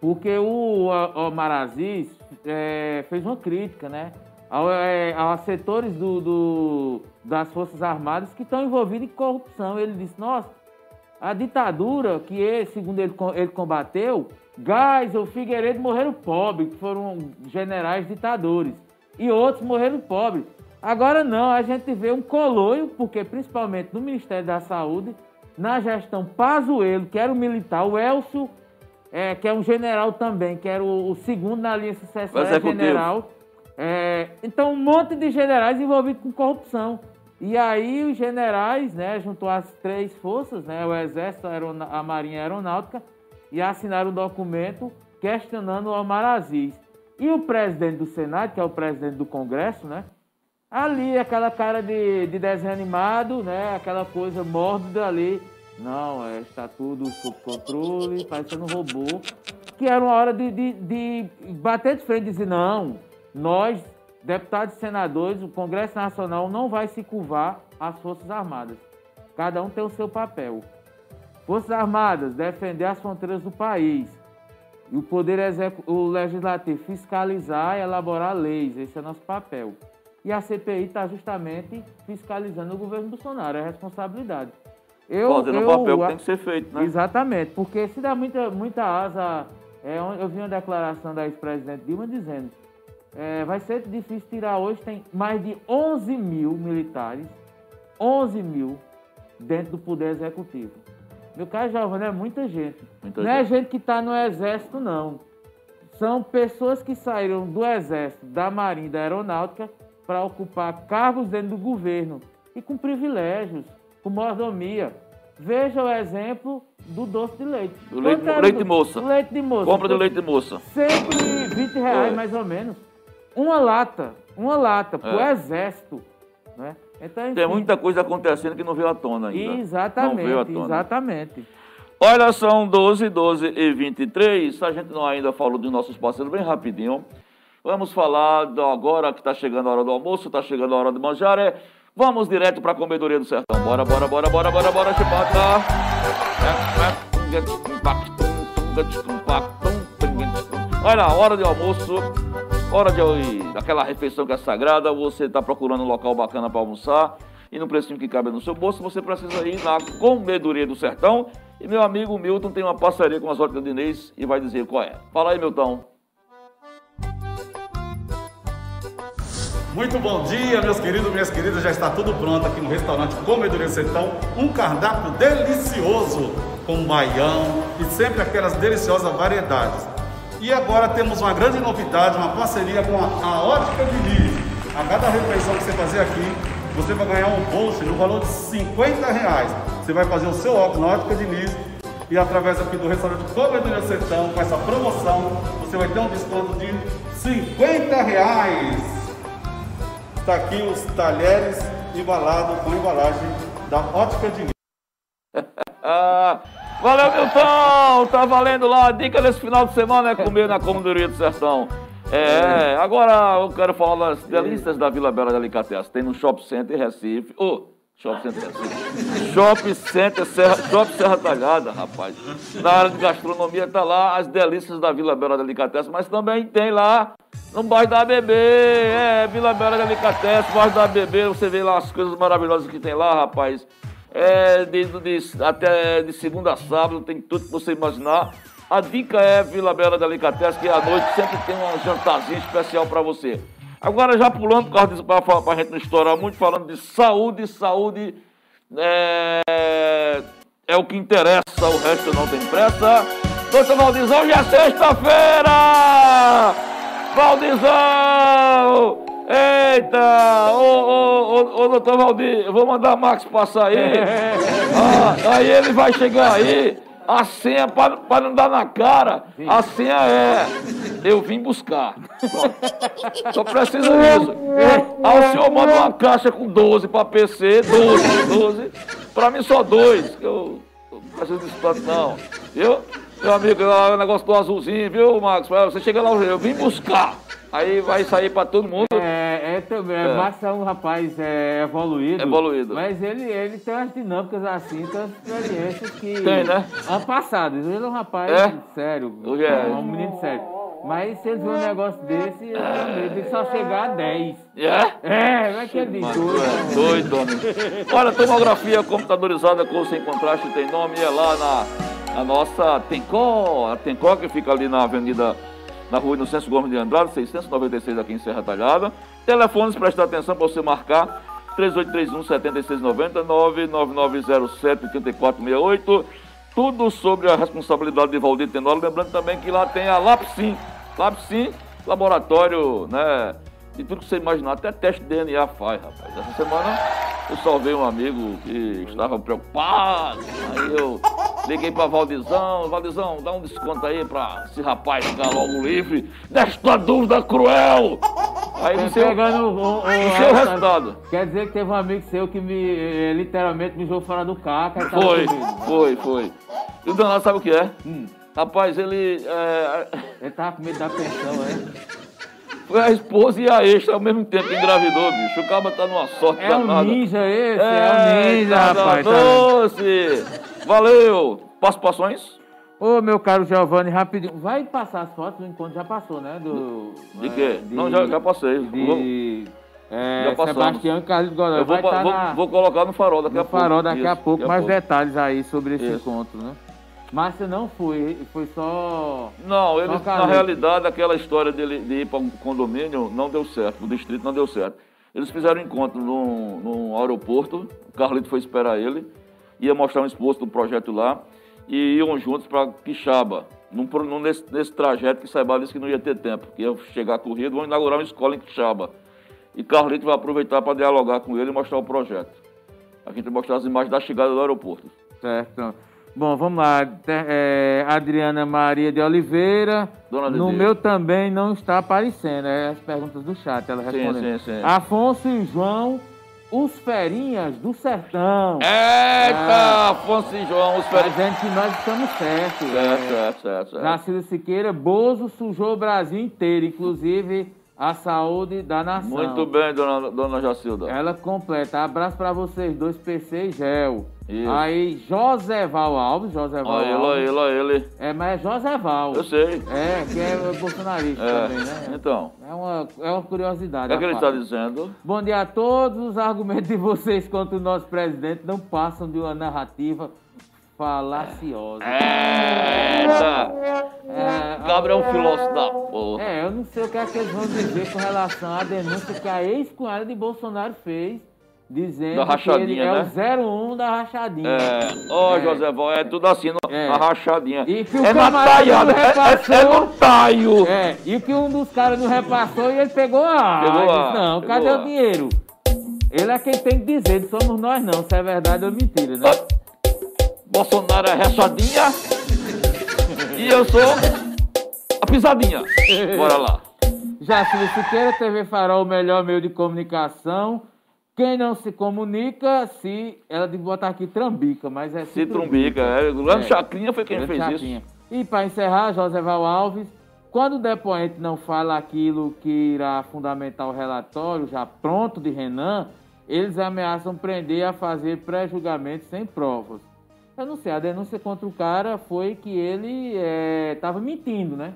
Porque o Omar Aziz é, fez uma crítica, né? Aos, é, setores do, do, das Forças Armadas que estão envolvidos em corrupção. Ele disse, nossa, a ditadura que, ele, segundo ele, ele combateu, Geisel, Figueiredo morreram pobres, que foram generais ditadores. E outros morreram pobres. Agora não, a gente vê um coloio, porque principalmente no Ministério da Saúde, na gestão Pazuello, que era o militar, o Elcio, é, que é um general também, que era o, o segundo na linha sucessória general. É, então, um monte de generais envolvidos com corrupção. E aí os generais, né, juntou as três forças, né, o Exército, a Marinha e a Aeronáutica, e assinaram um documento questionando o Omar Aziz. E o presidente do Senado, que é o presidente do Congresso, né, Ali, aquela cara de, de desenho animado, né? Aquela coisa mórbida ali. Não, é, está tudo sob controle, parecendo um robô. Que era uma hora de, de, de bater de frente e dizer, não, nós, deputados e senadores, o Congresso Nacional não vai se curvar às Forças Armadas. Cada um tem o seu papel. Forças Armadas, defender as fronteiras do país. E o Poder o Legislativo, fiscalizar e elaborar leis. Esse é o nosso papel. E a CPI está justamente fiscalizando o governo Bolsonaro, é responsabilidade. Eu, Fazendo eu, o papel que tem que ser feito, né? Exatamente, porque se dá muita, muita asa. É, eu vi uma declaração da ex-presidente Dilma dizendo é, vai ser difícil tirar hoje, tem mais de 11 mil militares, 11 mil dentro do Poder Executivo. Meu caro Giovanni, é muita gente. Muita não é gente. é gente que está no Exército, não. São pessoas que saíram do Exército, da Marinha da Aeronáutica para ocupar cargos dentro do governo e com privilégios, com mordomia. Veja o exemplo do doce de leite. Do leite, leite de moça. Leite de moça. Compra do leite de moça. 120 reais, é. mais ou menos. Uma lata. Uma lata para o é. exército. Né? Então, enfim, Tem muita coisa acontecendo que não veio à tona ainda. Exatamente, não veio à tona. exatamente. Olha, são 12, 12 e 23. A gente não ainda falou dos nossos parceiros bem rapidinho. Vamos falar do agora que está chegando a hora do almoço, está chegando a hora de manjar. É, vamos direto para a comedoria do sertão. Bora, bora, bora, bora, bora, bora, chibata. Olha, hora de almoço, hora de daquela refeição que é sagrada. Você está procurando um local bacana para almoçar e no precinho que cabe no seu bolso, você precisa ir na Comedoria do Sertão. E meu amigo Milton tem uma parceria com as óticas de Inês e vai dizer qual é. Fala aí, Milton. Muito bom dia, meus queridos, minhas queridas. Já está tudo pronto aqui no restaurante Comedoria Sertão. Um cardápio delicioso com baião e sempre aquelas deliciosas variedades. E agora temos uma grande novidade, uma parceria com a, a Ótica Diniz. A cada refeição que você fazer aqui, você vai ganhar um bolso no valor de 50 reais. Você vai fazer o seu óculos na Ótica Diniz e através aqui do restaurante Comedoria Sertão, com essa promoção, você vai ter um desconto de 50 reais. Está aqui os talheres embalados com embalagem da Ótica Diniz. Valeu, Milton! Tá valendo lá. A dica desse final de semana é comer na Comandoria do Sertão. É, agora eu quero falar das delícias da Vila Bela Delicatessen. Tem no Shopping Center Recife. Oh, Shopping Center Recife. Shopping Center Serra, Shopping Serra Talhada, rapaz. Na área de gastronomia tá lá as delícias da Vila Bela Delicatessen, mas também tem lá no bairro da ABB, é, Vila Bela Delicatessen, bairro da ABB, você vê lá as coisas maravilhosas que tem lá, rapaz. É, de, de, até de segunda a sábado, tem tudo que você imaginar. A dica é Vila Bela Delicatessen, que à noite sempre tem um jantarzinho especial para você. Agora, já pulando, para a gente não estourar muito, falando de saúde, saúde é, é o que interessa, o resto não tem pressa. Doutor Valdizão, hoje é sexta-feira! Valdizão! Eita! Ô, ô, ô, ô, doutor Valdir, eu vou mandar Max passar aí. Ah, aí ele vai chegar aí. A senha, para não dar na cara, a senha é. Eu vim buscar. Só precisa disso. Aí o senhor manda uma caixa com 12 para PC, 12, 12. Pra mim só dois, que eu não preciso disso tanto não. Viu? Meu amigo, o negócio do azulzinho, viu, Marcos? Você chega lá, eu vim buscar. Aí vai sair pra todo mundo. É, é também. É. Márcio é um rapaz é, evoluído. Evoluído. Mas ele, ele tem umas dinâmicas assim, tem umas experiências que. Tem, né? Ano passado. Ele é um rapaz É? sério. Hoje é. Um menino sério. Mas se ele vê um negócio desse, eu medo de só chegar a 10. É? É, vai que ele diz Mas dois. tu é doido, homem. Olha, tomografia computadorizada com sem contraste tem nome, é lá na, na nossa Tencó, a Tencó que fica ali na Avenida, na rua Inocêncio Gomes de Andrade, 696 aqui em Serra Talhada. Telefones, presta atenção para você marcar, 3831-7690, 99907-8468. Tudo sobre a responsabilidade de Valdir Tenório, lembrando também que lá tem a Lapsim, Lapsim, laboratório, né, de tudo que você imaginar, até teste de DNA faz, rapaz. Essa semana eu salvei um amigo que estava preocupado, aí eu liguei para Valdizão, Valdizão, dá um desconto aí para esse rapaz ficar logo livre desta dúvida cruel. Aí Tá no seu, pegando o, o, seu resultado. Quer dizer que teve um amigo seu que me eh, literalmente me jogou fora do tava Foi, foi, foi. E o danado sabe o que é? Hum. Rapaz, ele é, Ele tava com medo da pensão, é? Foi a esposa e a ex ao mesmo tempo que engravidou, bicho. O cara tá numa sorte É danada. ninja esse, é, um ninja, tá rapaz. tá- doce. Valeu. Participações? Ô, meu caro Giovanni, rapidinho. Vai passar as fotos do encontro, já passou, né? Do, De é, quê? de- Não, já, já passei. De é, Já passamos. Sebastião e Carlos Godoy. eu vou, estar vou- na, vou colocar no farol daqui a no pouco. farol daqui a Isso, pouco. daqui mais pouco. detalhes aí sobre esse Isso. encontro, né? Márcia não foi, foi só... Não, ele, Só na realidade, aquela história dele de ir para um condomínio não deu certo, o distrito não deu certo. Eles fizeram um encontro num, num aeroporto, o Carlito foi esperar ele, ia mostrar um exposto do projeto lá, e iam juntos para Quixaba. Num, num- nesse, nesse trajeto que Saibá disse que não ia ter tempo, que ia chegar corrido, vão inaugurar uma escola em Quixaba. E Carlito vai aproveitar para dialogar com ele e mostrar o projeto. A gente vai mostrar as imagens da chegada do aeroporto. Certo. Bom, vamos lá. É, Adriana Maria de Oliveira. Dona no Dede. meu também não está aparecendo. É as perguntas do chat, ela Sim, respondendo. sim, sim. Afonso e João, os ferinhas do sertão. Eita, Afonso e João, os férias. dizendo que nós estamos certos. Certo, É, certo, certo, certo. Siqueira, Bozo sujou o Brasil inteiro, inclusive a saúde da nação. Muito bem, dona, dona Jacilda. Ela completa. Abraço pra vocês dois, PC e Gel. Isso. Aí, Joséval Alves, Joséval Olha Alves. ele, olha ele. É, mas é Joséval. Eu sei. É, que é bolsonarista É. também, né? Então, É uma, é uma curiosidade. o que, é que ele está dizendo? Bom dia a todos. Os argumentos de vocês contra o nosso presidente não passam de uma narrativa falaciosa. Eita! É, Gabriel é um filósofo da porra. é, eu não sei o que é que eles vão dizer com relação à denúncia que a ex-cunhada de Bolsonaro fez, dizendo Da que ele rachadinha, é né? o 01 da rachadinha. É, ó, É. José Val, é tudo assim, no- É. na rachadinha. E que o é na taiada, não é, é, repassou. é no taio. É, e que um dos caras não repassou e ele pegou a. Pegou Ele a, disse, Não, pegou cadê a. o dinheiro? Ele é quem tem que dizer, não somos nós não, se é verdade ou mentira, né? Bolsonaro é rachadinha e eu sou a pisadinha. Bora lá. Jacilio Siqueira, TV Farol, o melhor meio de comunicação. Quem não se comunica, se. Ela de botar aqui trambica, mas é Se trumbica. É, o Grande É. Chacrinha foi quem fez chapinha. isso. E para encerrar, José Val Alves, quando o depoente não fala aquilo que irá fundamentar o relatório, já pronto de Renan, eles ameaçam prender a fazer pré-julgamento sem provas. Eu não sei, a denúncia contra o cara foi que ele estava mentindo, né?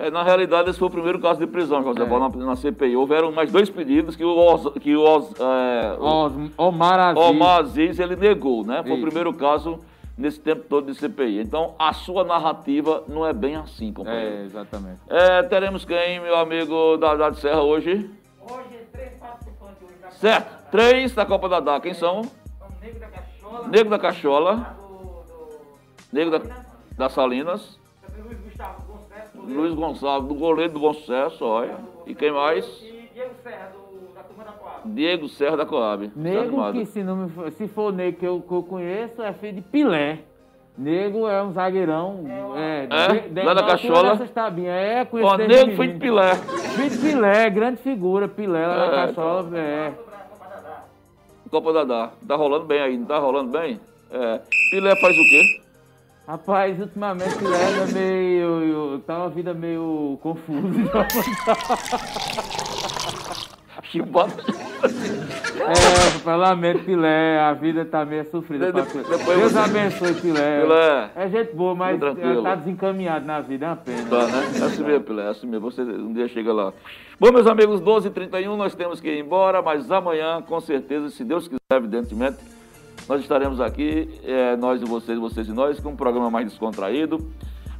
É, na realidade, esse foi o primeiro caso de prisão, José É. Na, na CPI. Houveram mais dois pedidos que o, Os, que o, Os, é, o Os, Omar Aziz. Omar Aziz ele negou, né? Foi o Isso. primeiro caso nesse tempo todo de CPI. Então, a sua narrativa não é bem assim, É, companheiro. exatamente. É, teremos quem, meu amigo da da de Serra, hoje? Hoje, três participantes hoje da Certo. Três da Copa da Dá. Quem são? o Negro da Cachola, Nego da Cachola, do, do Nego da, da Salinas, Luiz Gonçalves, do goleiro do Bom Sucesso, olha. E quem mais? e Diego Serra, do, da turma da Coab. Diego Serra da Coab. Tá Nego animado. que se, não me for, se for o nego que eu, que eu conheço, é filho de Pilé. Nego é um zagueirão. É, É? Lá da altura Cachola? dessas tabinhas. É, conheço Ó, Nego foi de. Pilé. Filho de Pilé, grande figura, Pilé lá É. da Cachola. É. Copa Dadá. Tá rolando bem aí, não tá rolando bem? É. Pilé faz o quê? Rapaz, ultimamente Pilé é meio. tá uma vida meio confusa. Chibata. É, lamento, Pilé, a vida tá meio sofrida. De, Deus você... abençoe, Pilé. Pilé. É gente boa, mas tá desencaminhado na vida, é uma pena. Tá, né? É assim mesmo, Pilé, é assim mesmo. Você um dia chega lá. Bom, meus amigos, 12h31, nós temos que ir embora, mas amanhã, com certeza, se Deus quiser, evidentemente, nós estaremos aqui, é, nós e vocês, vocês e nós, com um programa mais descontraído,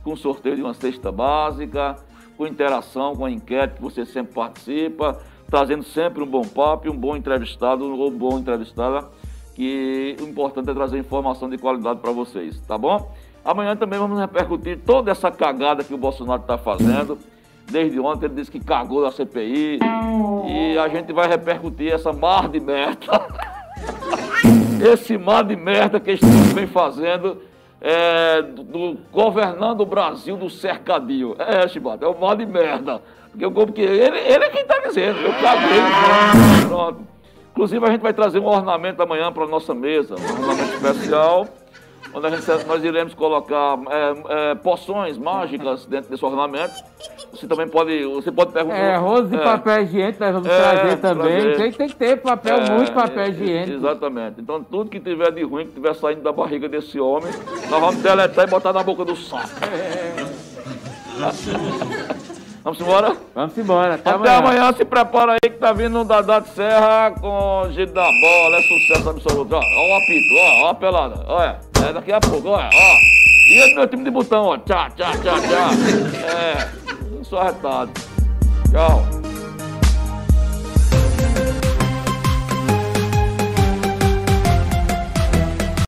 com sorteio de uma cesta básica, com interação, com a enquete que você sempre participa trazendo sempre um bom papo, um bom entrevistado ou bom entrevistada, que o importante é trazer informação de qualidade para vocês, tá bom? Amanhã também vamos repercutir toda essa cagada que o Bolsonaro está fazendo. Desde ontem ele disse que cagou na CPI e a gente vai repercutir essa mar de merda. Esse mar de merda que estamos vem fazendo é, do, do, governando o Brasil do cercadinho. É, Chibata, é o mar de merda. Porque eu porque ele, ele é quem está dizendo, eu caguei. Pronto. Inclusive a gente vai trazer um ornamento amanhã para nossa mesa, um ornamento especial, onde a gente, nós iremos colocar é, é, poções mágicas dentro desse ornamento. Você também pode, você pode perguntar. É, rosa e é, papel higiênico nós vamos é, trazer também. Trazer. Tem, tem, que ter papel, é, muito papel higiênico. Exatamente. Então tudo que tiver de ruim, que tiver saindo da barriga desse homem, nós vamos deletar e botar na boca do saco. Vamos embora? Vamos embora. Até, Até amanhã. amanhã. Se prepara aí que tá vindo um Dadá de Serra com jeito da bola. É sucesso absoluto. Ó, ó o apito, ó, ó a pelada. Olha, é daqui a pouco, olha, ó. E esse meu time de botão, ó. Tchau, tchau, tchau, tchau. É, sou arretado. Tchau.